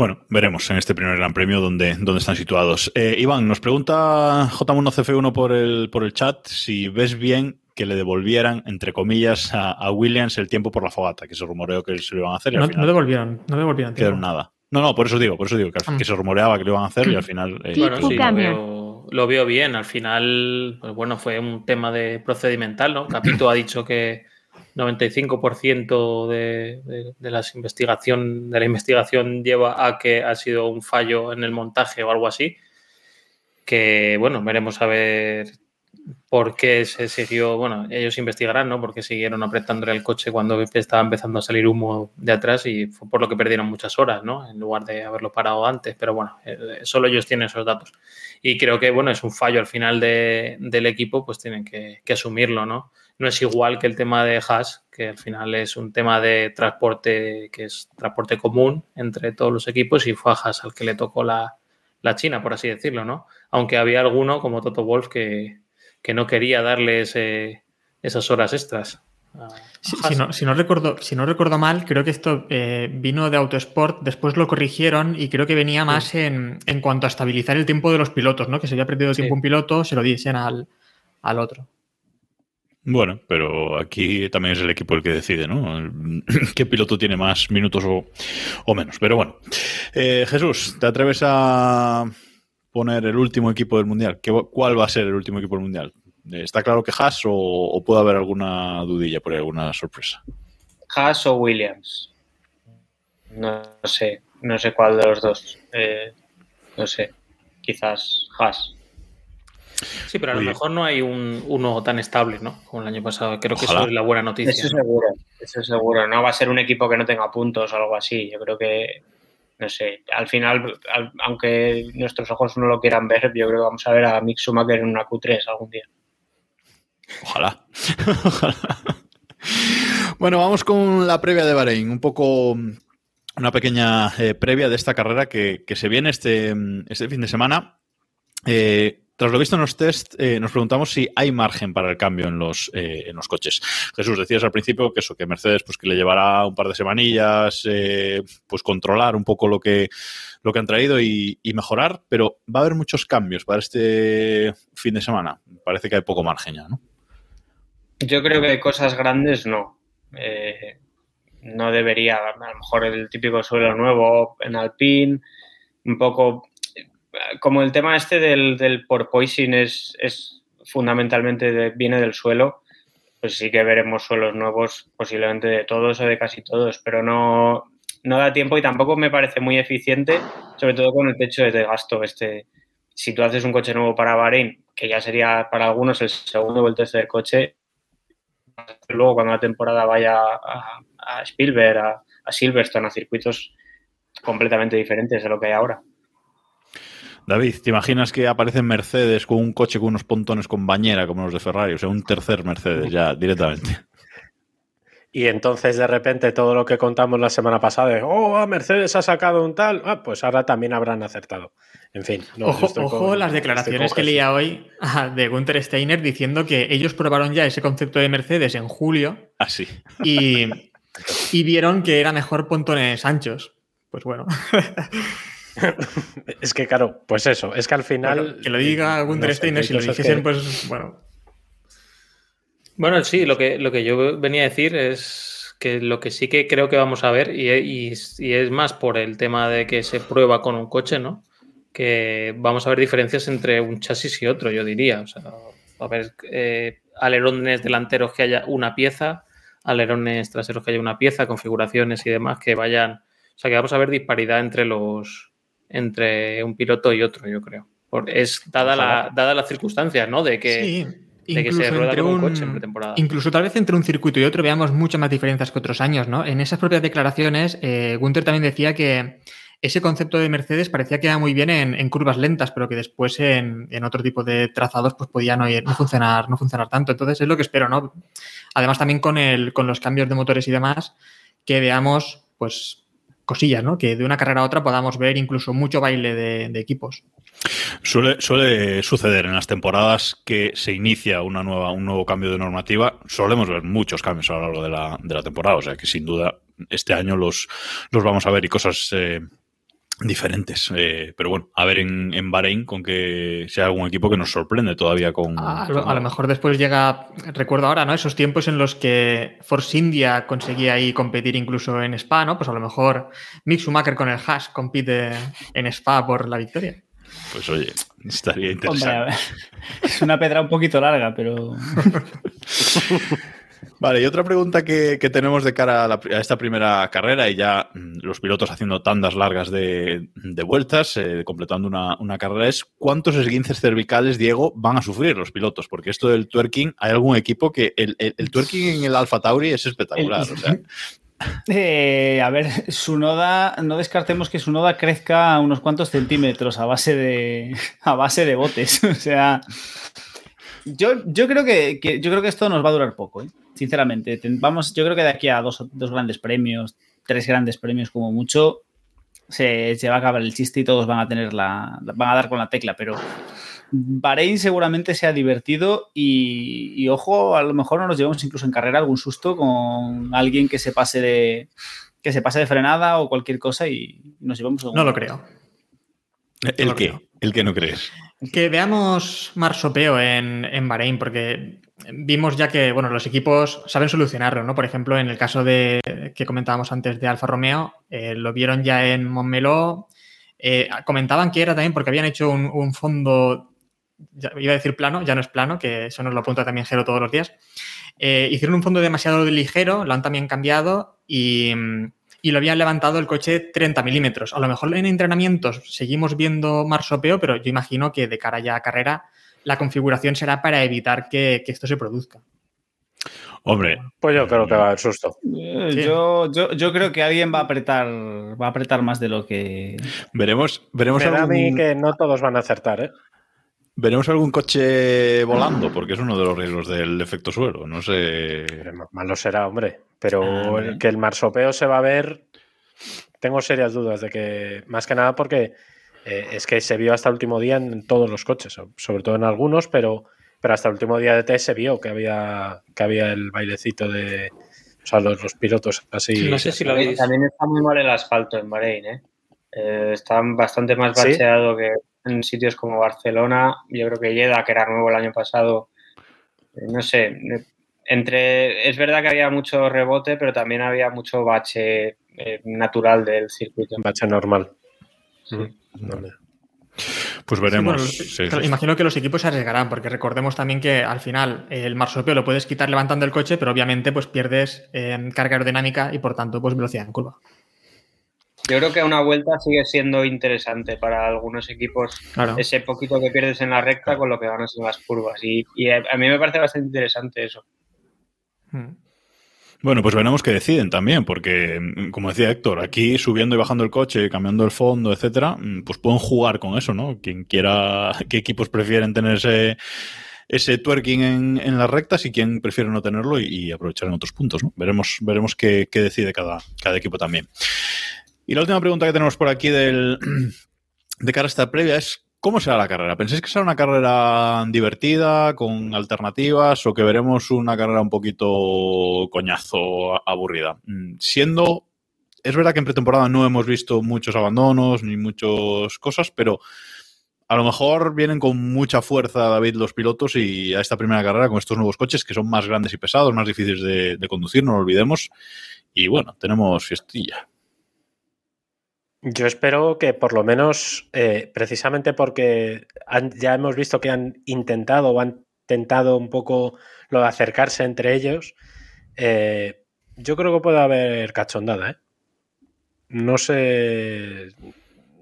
Bueno, veremos en este primer Gran Premio dónde, dónde están situados. Eh, Iván, nos pregunta J1CF1 por el, por el chat si ves bien que le devolvieran, entre comillas, a, a Williams el tiempo por la fogata, que se rumoreó que se lo iban a hacer y No, al final no devolvieron, no devolvieron en nada. No, no, por eso digo, por eso digo que, al- Mm. que se rumoreaba que lo iban a hacer y al final... eh, Bueno, quedó sí, lo veo, lo veo bien. Al final, pues bueno, fue un tema de procedimental, ¿no? Capito ha dicho que 95% de, de, de las investigación, de la investigación lleva a que ha sido un fallo en el montaje o algo así. Que, bueno, veremos a ver por qué se siguió, bueno, ellos investigarán, ¿no? Porque siguieron apretándole el coche cuando estaba empezando a salir humo de atrás y fue por lo que perdieron muchas horas, ¿no? En lugar de haberlo parado antes, pero bueno, eh, solo ellos tienen esos datos. Y creo que, bueno, es un fallo al final de- del equipo, pues tienen que asumirlo, ¿no? No es igual que el tema de Haas, que al final es un tema de transporte, que es transporte común entre todos los equipos y fue a Haas al que le tocó la, la China, por así decirlo, ¿no? Aunque había alguno, como Toto Wolf, que, que no quería darle ese- esas horas extras. a- a Si, no, si no recuerdo, si no recuerdo mal, creo que esto eh, vino de Autosport, después lo corrigieron y creo que venía más en, en cuanto a estabilizar el tiempo de los pilotos, ¿no? Que se había perdido Sí. tiempo un piloto, se lo diesen al, al otro. Bueno, pero aquí también es el equipo el que decide, ¿no? [clears throat] ¿Qué piloto tiene más minutos o, menos? Pero bueno. Eh, Jesús, ¿te atreves a poner el último equipo del Mundial? ¿Qué- ¿Cuál va a ser el último equipo del Mundial? ¿Está claro que Haas o, puede haber alguna dudilla por alguna sorpresa? Haas o Williams. No sé, no sé cuál de los dos. Eh, no sé, quizás Haas. Sí, pero a lo mejor no hay un, uno tan estable, ¿no? Como el año pasado. Creo que eso es la buena noticia. Eso seguro, eso seguro. No va a ser un equipo que no tenga puntos o algo así. Yo creo que, no sé, al final, al- aunque nuestros ojos no lo quieran ver, yo creo que vamos a ver a Mick Schumacher en una Q3 algún día. Ojalá. [laughs] Ojalá. Bueno, vamos con la previa de Bahrein. Un poco una pequeña eh, previa de esta carrera que, que se viene este, este fin de semana. Eh, tras lo visto en los test, eh, nos preguntamos si hay margen para el cambio en los, eh, en los coches. Jesús, decías al principio que eso, que Mercedes pues que le llevará un par de semanillas, eh, pues controlar un poco lo que, lo que han traído y, mejorar, pero va a haber muchos cambios para este fin de semana. Parece que hay poco margen ya, ¿no? Yo creo que cosas grandes no. No debería, a lo mejor el típico suelo nuevo en Alpine, un poco como el tema este del, del porpoising es, es fundamentalmente viene del suelo, pues sí que veremos suelos nuevos posiblemente de todos o de casi todos, pero no, da tiempo y tampoco me parece muy eficiente, sobre todo con el techo de gasto. Este, si tú haces un coche nuevo para Bahrein, que ya sería para algunos el segundo o el tercer coche, luego cuando la temporada vaya a, a Spielberg, a, a Silverstone, a circuitos completamente diferentes de lo que hay ahora. David, ¿te imaginas que aparece Mercedes con un coche con unos pontones con bañera como los de Ferrari? O sea, un tercer Mercedes ya [laughs] directamente. Y entonces de repente todo lo que contamos la semana pasada de, oh, ah, Mercedes ha sacado un tal, ah, pues ahora también habrán acertado. En fin. no, ojo, estoy ojo con- las estoy declaraciones con que leía hoy ah, de Gunther Steiner diciendo que ellos probaron ya ese concepto de Mercedes en julio Así. y, y vieron que era mejor pontones anchos. Pues bueno, [laughs] [laughs] Es que claro, pues eso, es que al final... que lo diga no sé, Steiner, si lo dijesen, que- pues bueno. Bueno, sí, lo que, lo que yo venía a decir es que lo que sí que creo que vamos a ver, y, y- y es más por el tema de que se prueba con un coche, ¿no? Que vamos a ver diferencias entre un chasis y otro, yo diría. O sea, a haber eh, alerones delanteros que haya una pieza, alerones traseros que haya una pieza, configuraciones y demás que vayan. O sea, que vamos a ver disparidad entre los entre un piloto y otro, yo creo. Por- es dada la, dada las circunstancias, ¿no? De que, Sí, de que se rueda con un coche en pretemporada. Incluso tal vez entre un circuito y otro veamos muchas más diferencias que otros años, ¿no? En esas propias declaraciones, eh, Gunther también decía que ese concepto de Mercedes parecía que iba muy bien en, en curvas lentas, pero que después en, en, otro tipo de trazados pues podía no, ir, no, funcionar, no funcionar tanto. Entonces es lo que espero, ¿no? Además también con, el, con los cambios de motores y demás, que veamos pues cosillas, ¿no? Que de una carrera a otra podamos ver incluso mucho baile de, equipos. Suele, suele, suceder en las temporadas que se inicia una nueva, un nuevo cambio de normativa. Solemos ver muchos cambios a lo largo de la, de la temporada, o sea que sin duda este año los, los vamos a ver y cosas eh, diferentes. Eh, pero bueno, a ver en, en, Bahrein con que sea algún equipo que nos sorprende todavía con. A, lo, a lo mejor después llega, recuerdo ahora, ¿no? Esos tiempos en los que Force India conseguía ahí competir incluso en Spa, ¿no? Pues a lo mejor Mick Schumacher con el Haas compite en Spa por la victoria. Pues oye, estaría interesante. Hombre, es una pedra un poquito larga, pero. [laughs] Vale, y otra pregunta que, que tenemos de cara a, la, a, esta primera carrera y ya mm, los pilotos haciendo tandas largas de, de vueltas, eh, completando una, una, carrera, es ¿cuántos esguinces cervicales, Diego, van a sufrir los pilotos? Porque esto del twerking, hay algún equipo que el, el, el twerking en el Alfa Tauri es espectacular. El, o sea. [laughs] Eh, a ver, su noda, no descartemos que su noda crezca unos cuantos centímetros a base de, [laughs] a base de botes. [laughs] O sea, yo, yo, creo que, que, yo creo que esto nos va a durar poco, ¿eh? sinceramente. Vamos, yo creo que de aquí a dos, dos grandes premios, tres grandes premios como mucho, se, se, va a acabar el chiste y todos van a tener la, van a dar con la tecla, pero Bahrein seguramente sea divertido y, y, ojo, a lo mejor no nos llevamos incluso en carrera algún susto con alguien que se pase de que se pase de frenada o cualquier cosa y nos llevamos No lo creo. ¿El no qué? ¿El que no crees? Que veamos marsopeo en, en Bahrein, porque vimos ya que bueno, los equipos saben solucionarlo, ¿no? Por ejemplo, en el caso de que comentábamos antes de Alfa Romeo, eh, lo vieron ya en Montmeló. Eh, comentaban que era también porque habían hecho un, un fondo iba a decir plano, ya no es plano, que eso nos lo apunta también Jero todos los días. Eh, hicieron un fondo demasiado ligero, lo han también cambiado y, y, lo habían levantado el coche 30 milímetros. A lo mejor en entrenamientos seguimos viendo marsopeo, pero yo imagino que de cara ya a carrera la configuración será para evitar que, que esto se produzca. Hombre, pues yo creo que va a haber susto. Eh, sí. Yo, yo, yo, creo que alguien va a apretar, va a apretar más de lo que. Veremos, veremos. Algún... a mí que no todos van a acertar, ¿eh? Veremos algún coche volando, porque es uno de los riesgos del efecto suelo. No sé. Malo será, hombre. Pero ah, el, que el marsopeo se va a ver. Tengo serias dudas de que. Más que nada porque eh, es que se vio hasta el último día en todos los coches, sobre todo en algunos, pero, pero hasta el último día de test se vio que había, que había el bailecito de. O sea, los, los pilotos así. No sé si lo veis. También está muy mal el asfalto en Bahrein, ¿eh? eh está bastante más bacheado ¿Sí? que en sitios como Barcelona, yo creo que Lleda, que era nuevo el año pasado, eh, no sé, entre es verdad que había mucho rebote, pero también había mucho bache eh, natural del circuito. Bache normal. Sí. Vale. Pues veremos. Sí, bueno, sí, sí. Imagino que los equipos se arriesgarán, porque recordemos también que al final el marsopeo lo puedes quitar levantando el coche, pero obviamente pues pierdes eh, carga aerodinámica y por tanto pues velocidad en curva. Yo creo que una vuelta sigue siendo interesante para algunos equipos. Claro. Ese poquito que pierdes en la recta con lo que ganas en las curvas. Y, y a mí me parece bastante interesante eso. Hmm. Bueno, pues veremos qué deciden también, porque, como decía Héctor, aquí subiendo y bajando el coche, cambiando el fondo, etcétera, pues pueden jugar con eso, ¿no? Quien quiera, [laughs] qué equipos prefieren tener ese, ese twerking en, en, las rectas y quién prefiere no tenerlo y, y aprovechar en otros puntos, ¿no? Veremos, veremos qué, qué decide cada, cada equipo también. Y la última pregunta que tenemos por aquí del, [clears throat] de cara a esta previa es ¿Cómo será la carrera? ¿Pensáis que será una carrera divertida, con alternativas, o que veremos una carrera un poquito coñazo, aburrida? Mm, siendo, es verdad que en pretemporada no hemos visto muchos abandonos ni muchas cosas, pero a lo mejor vienen con mucha fuerza, David, los pilotos y a esta primera carrera con estos nuevos coches que son más grandes y pesados, más difíciles de, de conducir, no lo olvidemos. Y bueno, tenemos fiestilla. Yo espero que por lo menos, eh, precisamente porque han, ya hemos visto que han intentado o han tentado un poco lo de acercarse entre ellos, eh, yo creo que puede haber cachondada. ¿eh? No sé,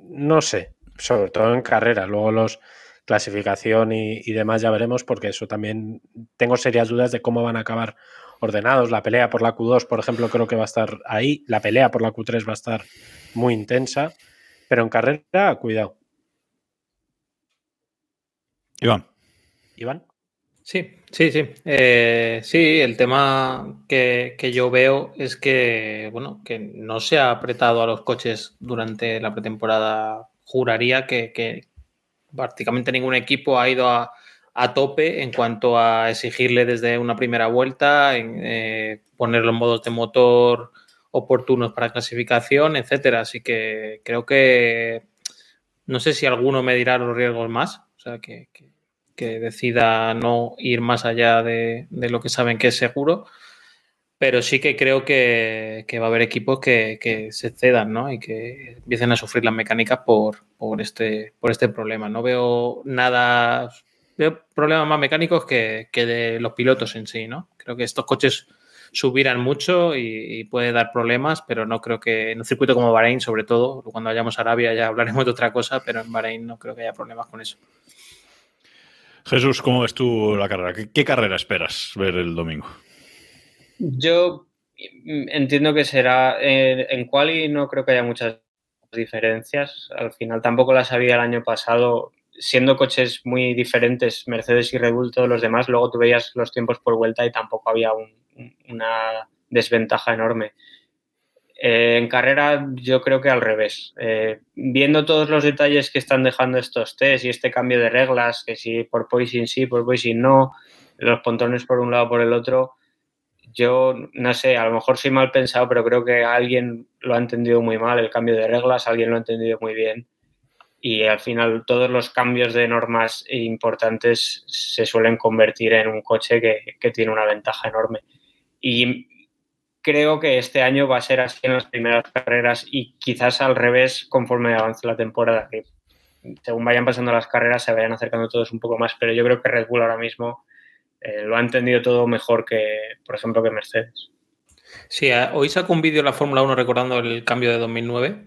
no sé, sobre todo en carrera, luego los clasificación y, y demás ya veremos porque eso también tengo serias dudas de cómo van a acabar ordenados. La pelea por la Q2, por ejemplo, creo que va a estar ahí. La pelea por la Q3 va a estar muy intensa. Pero en carrera, cuidado. Iván. Iván. Sí, sí, sí. Eh, sí, el tema que, que, yo veo es que, bueno, que no se ha apretado a los coches durante la pretemporada. Juraría que, que prácticamente ningún equipo ha ido a, a, tope en cuanto a exigirle desde una primera vuelta, eh, poner los modos de motor oportunos para clasificación, etcétera. Así que creo que no sé si alguno me dirá los riesgos más. O sea, que, decida no ir más allá de, lo que saben que es seguro. Pero sí que creo que, va a haber equipos que, se cedan ¿no? y que empiecen a sufrir las mecánicas por, este, por este problema. No veo nada, veo problemas más mecánicos que, que de los pilotos en sí. ¿no? Creo que estos coches subirán mucho y, y, puede dar problemas, pero no creo que en un circuito como Bahrein, sobre todo, cuando vayamos a Arabia ya hablaremos de otra cosa, pero en Bahrein no creo que haya problemas con eso. Jesús, ¿cómo ves tú la carrera? ¿Qué, ¿Qué, carrera esperas ver el domingo? Yo entiendo que será en, en quali no creo que haya muchas diferencias. Al final tampoco las había el año pasado, siendo coches muy diferentes, Mercedes y Red Bull, todos los demás. Luego tú veías los tiempos por vuelta y tampoco había un, una desventaja enorme. Eh, en carrera yo creo que al revés. Eh, viendo todos los detalles que están dejando estos test y este cambio de reglas, que si por poising sí, por poising no, los pontones por un lado por el otro, yo no sé, a lo mejor soy mal pensado, pero creo que alguien lo ha entendido muy mal, el cambio de reglas, alguien lo ha entendido muy bien. Y al final todos los cambios de normas importantes se suelen convertir en un coche que, que tiene una ventaja enorme. Y creo que este año va a ser así en las primeras carreras y quizás al revés conforme avance la temporada, que según vayan pasando las carreras se vayan acercando todos un poco más, pero yo creo que Red Bull ahora mismo eh, lo ha entendido todo mejor que, por ejemplo, que Mercedes. Sí, hoy sacó un vídeo la Fórmula 1 recordando el cambio de 2009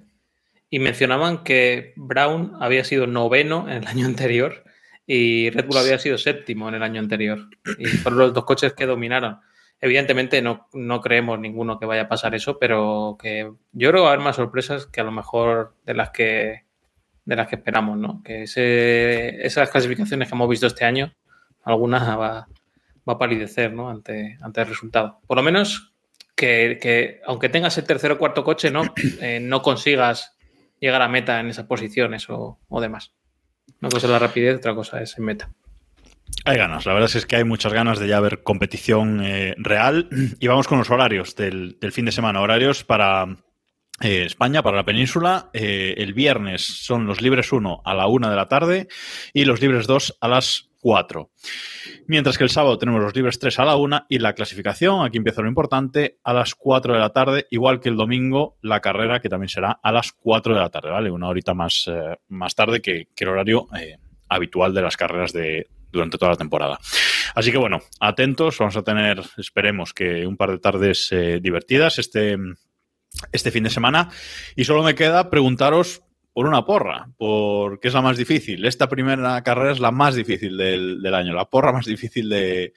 y mencionaban que Brown había sido noveno en el [laughs] año anterior y Red Bull había sido séptimo en el año anterior. Y fueron los dos coches que dominaron. Evidentemente no, no, creemos ninguno que vaya a pasar eso, pero que yo creo que va a haber más sorpresas que a lo mejor de las que de las que esperamos, ¿no? Que ese, esas clasificaciones que hemos visto este año, algunas va, va a palidecer, ¿no? Ante, ante el resultado. Por lo menos que, que aunque tengas el tercer o cuarto coche, ¿no? Eh, no consigas llegar a meta en esas posiciones o, demás. Una cosa es la rapidez, otra cosa es en meta. Hay ganas, la verdad es que hay muchas ganas de ya ver competición eh, real. Y vamos con los horarios del, del fin de semana. Horarios para eh, España, para la península. Eh, el viernes son los libres 1 a la 1 de la tarde y los libres 2 a las 4. Mientras que el sábado tenemos los libres 3 a la 1 y la clasificación, aquí empieza lo importante, a las 4 de la tarde, igual que el domingo, la carrera que también será a las 4 de la tarde, ¿vale? Una horita más, eh, más tarde que, el horario habitual de las carreras de, durante toda la temporada. Así que bueno, atentos, vamos a tener, esperemos que un par de tardes eh, divertidas este, este fin de semana. Y solo me queda preguntaros por una porra, porque es la más difícil. Esta primera carrera es la más difícil del, del año, la porra más difícil de,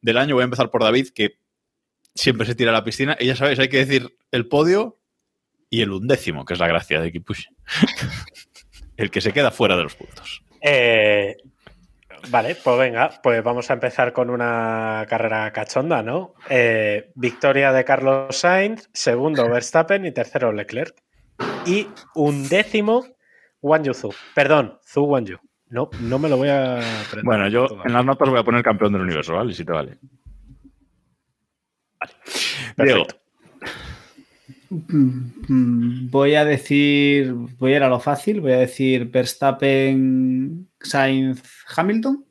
del año. Voy a empezar por David, que siempre se tira a la piscina. Y ya sabéis, hay que decir el podio y el undécimo, que es la gracia de Kipush. [laughs] el que se queda fuera de los puntos. Eh, Vale, pues venga, pues vamos a empezar con una carrera cachonda, ¿no? Eh, victoria de Carlos Sainz, segundo [laughs] Verstappen y tercero Leclerc. Y un décimo Wang Yu Zhu. Perdón, Zhu Wang Yu. No, no me lo voy a aprender. Bueno, yo en las notas voy a poner campeón del universo, ¿vale? Si te vale. Vale. Diego. Voy a decir, voy a ir a lo fácil, voy a decir Verstappen, Sainz, Hamilton,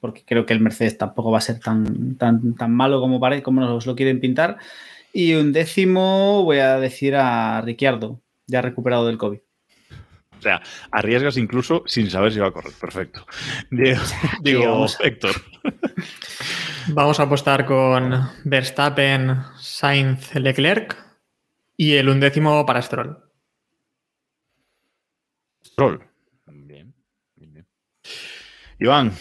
porque creo que el Mercedes tampoco va a ser tan, tan, tan malo como, parece, como nos lo quieren pintar. Y un décimo voy a decir a Ricciardo, ya recuperado del COVID. O sea, arriesgas incluso sin saber si va a correr. Perfecto. [laughs] Digo, Héctor. [laughs] Vamos a apostar con Verstappen, Sainz, Leclerc y el undécimo para Stroll. Stroll. Bien, bien, bien. Iván.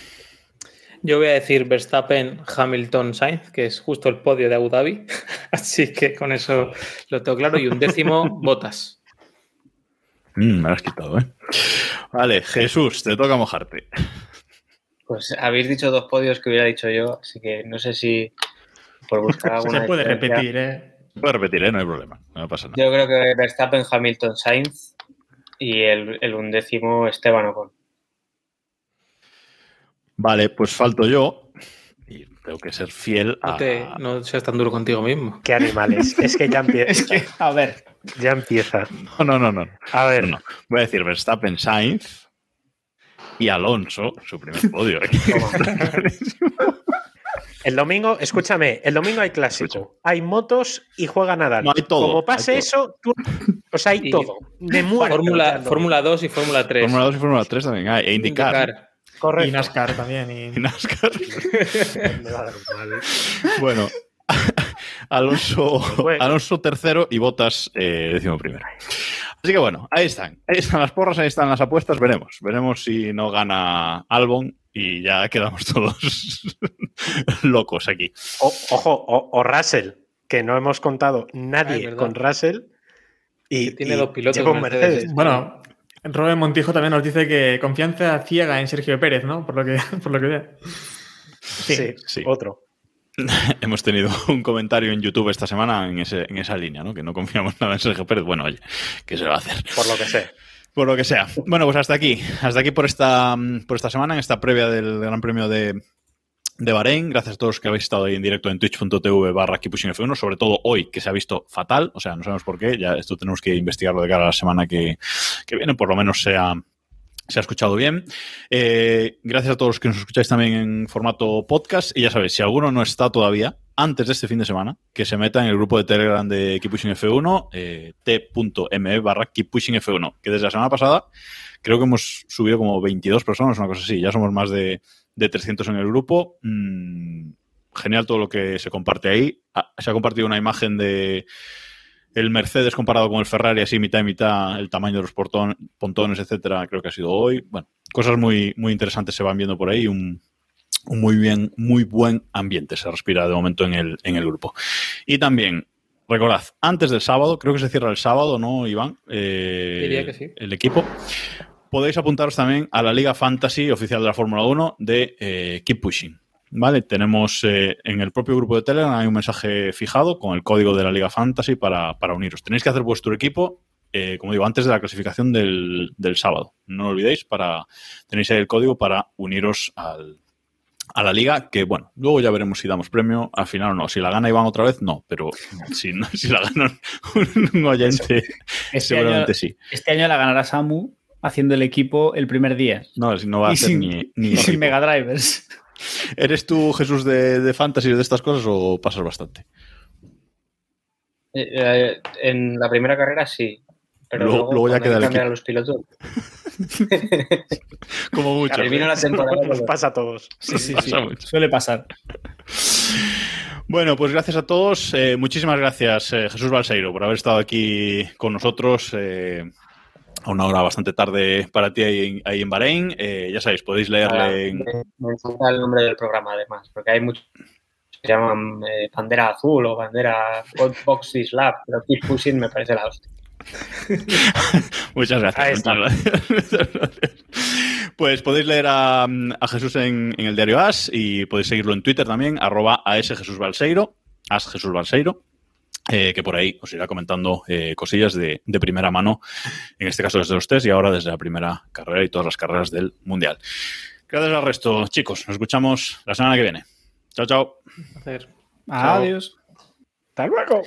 Yo voy a decir Verstappen, Hamilton, Sainz, que es justo el podio de Abu Dhabi. [laughs] Así que con eso lo tengo claro. Y un décimo, Botas. Mm, me lo has quitado, ¿eh? Vale, Jesús, te toca mojarte. Pues habéis dicho dos podios que hubiera dicho yo, así que no sé si por buscar [laughs] alguna. Se puede diferencia. repetir, ¿eh? Puedes repetir, ¿eh? No hay problema. No pasa nada. Yo creo que Verstappen, Hamilton, Sainz y el, el undécimo Esteban Ocon. Vale, pues falto yo. Tengo que ser fiel No, a. te, no seas tan duro contigo mismo. Qué animales. [laughs] Es que ya empieza. Es que, a ver, Ya empieza. No, no, no, no. A ver, No. Voy a decir Verstappen, Sainz y Alonso, su primer podio. [laughs] el domingo, escúchame, el domingo hay clásico, hay motos y juega Nadal. No, hay todo, Como pase eso, tú, o sea, hay Y- todo. De muerte. Fórmula. Fórmula 2 y Fórmula 3. Fórmula 2 y Fórmula 3 también hay. E indicar. Correcto. Y NASCAR también. Y... Y NASCAR. [laughs] Me va a dar un mal. Bueno, [laughs] Alonso, Bueno. Alonso tercero y Botas eh, décimo primero. Así que bueno, ahí están. Ahí están las porras, ahí están las apuestas. Veremos. Veremos si no gana Albon y ya quedamos [laughs] todos locos aquí. O- ojo, o, o Russell, que no hemos contado nadie con Russell. Y, Que tiene y dos pilotos Mercedes. Mercedes. Bueno, Robert Montijo también nos dice que confianza ciega en Sergio Pérez, ¿no? Por lo que, [laughs] por lo que veo. Sí, sí. otro. [laughs] Hemos tenido un comentario en YouTube esta semana en, ese, en esa línea, ¿no? Que no confiamos nada en Sergio Pérez. Bueno, oye, ¿qué se va a hacer? Por lo que sé. Por lo que sea. Bueno, pues hasta aquí. Hasta aquí por esta, por esta semana, en esta previa del Gran Premio de, de Bahrein. Gracias a todos que habéis estado ahí en directo en twitch.tv barra F1, sobre todo hoy, que se ha visto fatal. O sea, no sabemos por qué. Ya esto tenemos que investigarlo de cara a la semana que, que viene. Por lo menos sea, se ha escuchado bien. Eh, gracias a todos los que nos escucháis también en formato podcast. Y ya sabéis, si alguno no está todavía, antes de este fin de semana, que se meta en el grupo de Telegram de Keep Pushing F1, eh, t.me barra Keep Pushing F1, que desde la semana pasada creo que hemos subido como 22 personas, una cosa así. Ya somos más de, de 300 en el grupo. Mm, genial todo lo que se comparte ahí. Ah, se ha compartido una imagen de el Mercedes comparado con el Ferrari, así mitad y mitad, el tamaño de los portón- pontones, etcétera, creo que ha sido hoy. Bueno, cosas muy, muy interesantes se van viendo por ahí. Un, un muy bien, muy buen ambiente se respira de momento en el, en el grupo. Y también, recordad, antes del sábado, creo que se cierra el sábado, ¿no, Iván? Eh, Diría que sí. El equipo. Podéis apuntaros también a la Liga Fantasy oficial de la Fórmula 1 de eh, Keep Pushing. ¿Vale? Tenemos eh, en el propio grupo de Telegram hay un mensaje fijado con el código de la Liga Fantasy para, para uniros. Tenéis que hacer vuestro equipo, eh, como digo, antes de la clasificación del, del sábado. No lo olvidéis, para, tenéis ahí el código para uniros al, a la liga, que bueno, luego ya veremos si damos premio al final o no. Si la gana Iván otra vez, no, pero [laughs] si, no- si la gana un, un oyente, este seguramente año, sí. este año la ganará Samu haciendo el equipo el primer día. No, no va a ser sin- ni, ni Y sin. Mega Drivers. ¿Eres tú, Jesús, de, de fantasy de estas cosas o pasas bastante? Eh, eh, en la primera carrera sí. Pero Luego- luego, luego ya queda que el cambiar a equipo. los pilotos. [laughs] Como mucho. Termina la temporada. Nos pasa a todos. Sí, sí, sí. Pasa mucho. Suele pasar. Bueno, pues gracias a todos. Eh, muchísimas gracias, eh, Jesús Balseiro, por haber estado aquí con nosotros. eh, a una hora bastante tarde para ti ahí en, ahí en Bahrein. Eh, ya sabéis, podéis leerle en, Me, encanta el nombre del programa, además, porque hay muchos que se llaman eh, bandera azul o bandera Box Lab, pero Keep Pushing me parece la hostia. [laughs] Muchas gracias. [laughs] Muchas gracias. Pues podéis leer a, a Jesús en, en el diario As y podéis seguirlo en Twitter también, arroba AS Jesús Balseiro, As Jesús Balseiro, eh, que por ahí os irá comentando eh, cosillas de, de primera mano, en este caso desde los test y ahora desde la primera carrera y todas las carreras del Mundial. Gracias al resto, chicos. Nos escuchamos la semana que viene. Chao, chao. Hacer. Adiós. Hasta luego.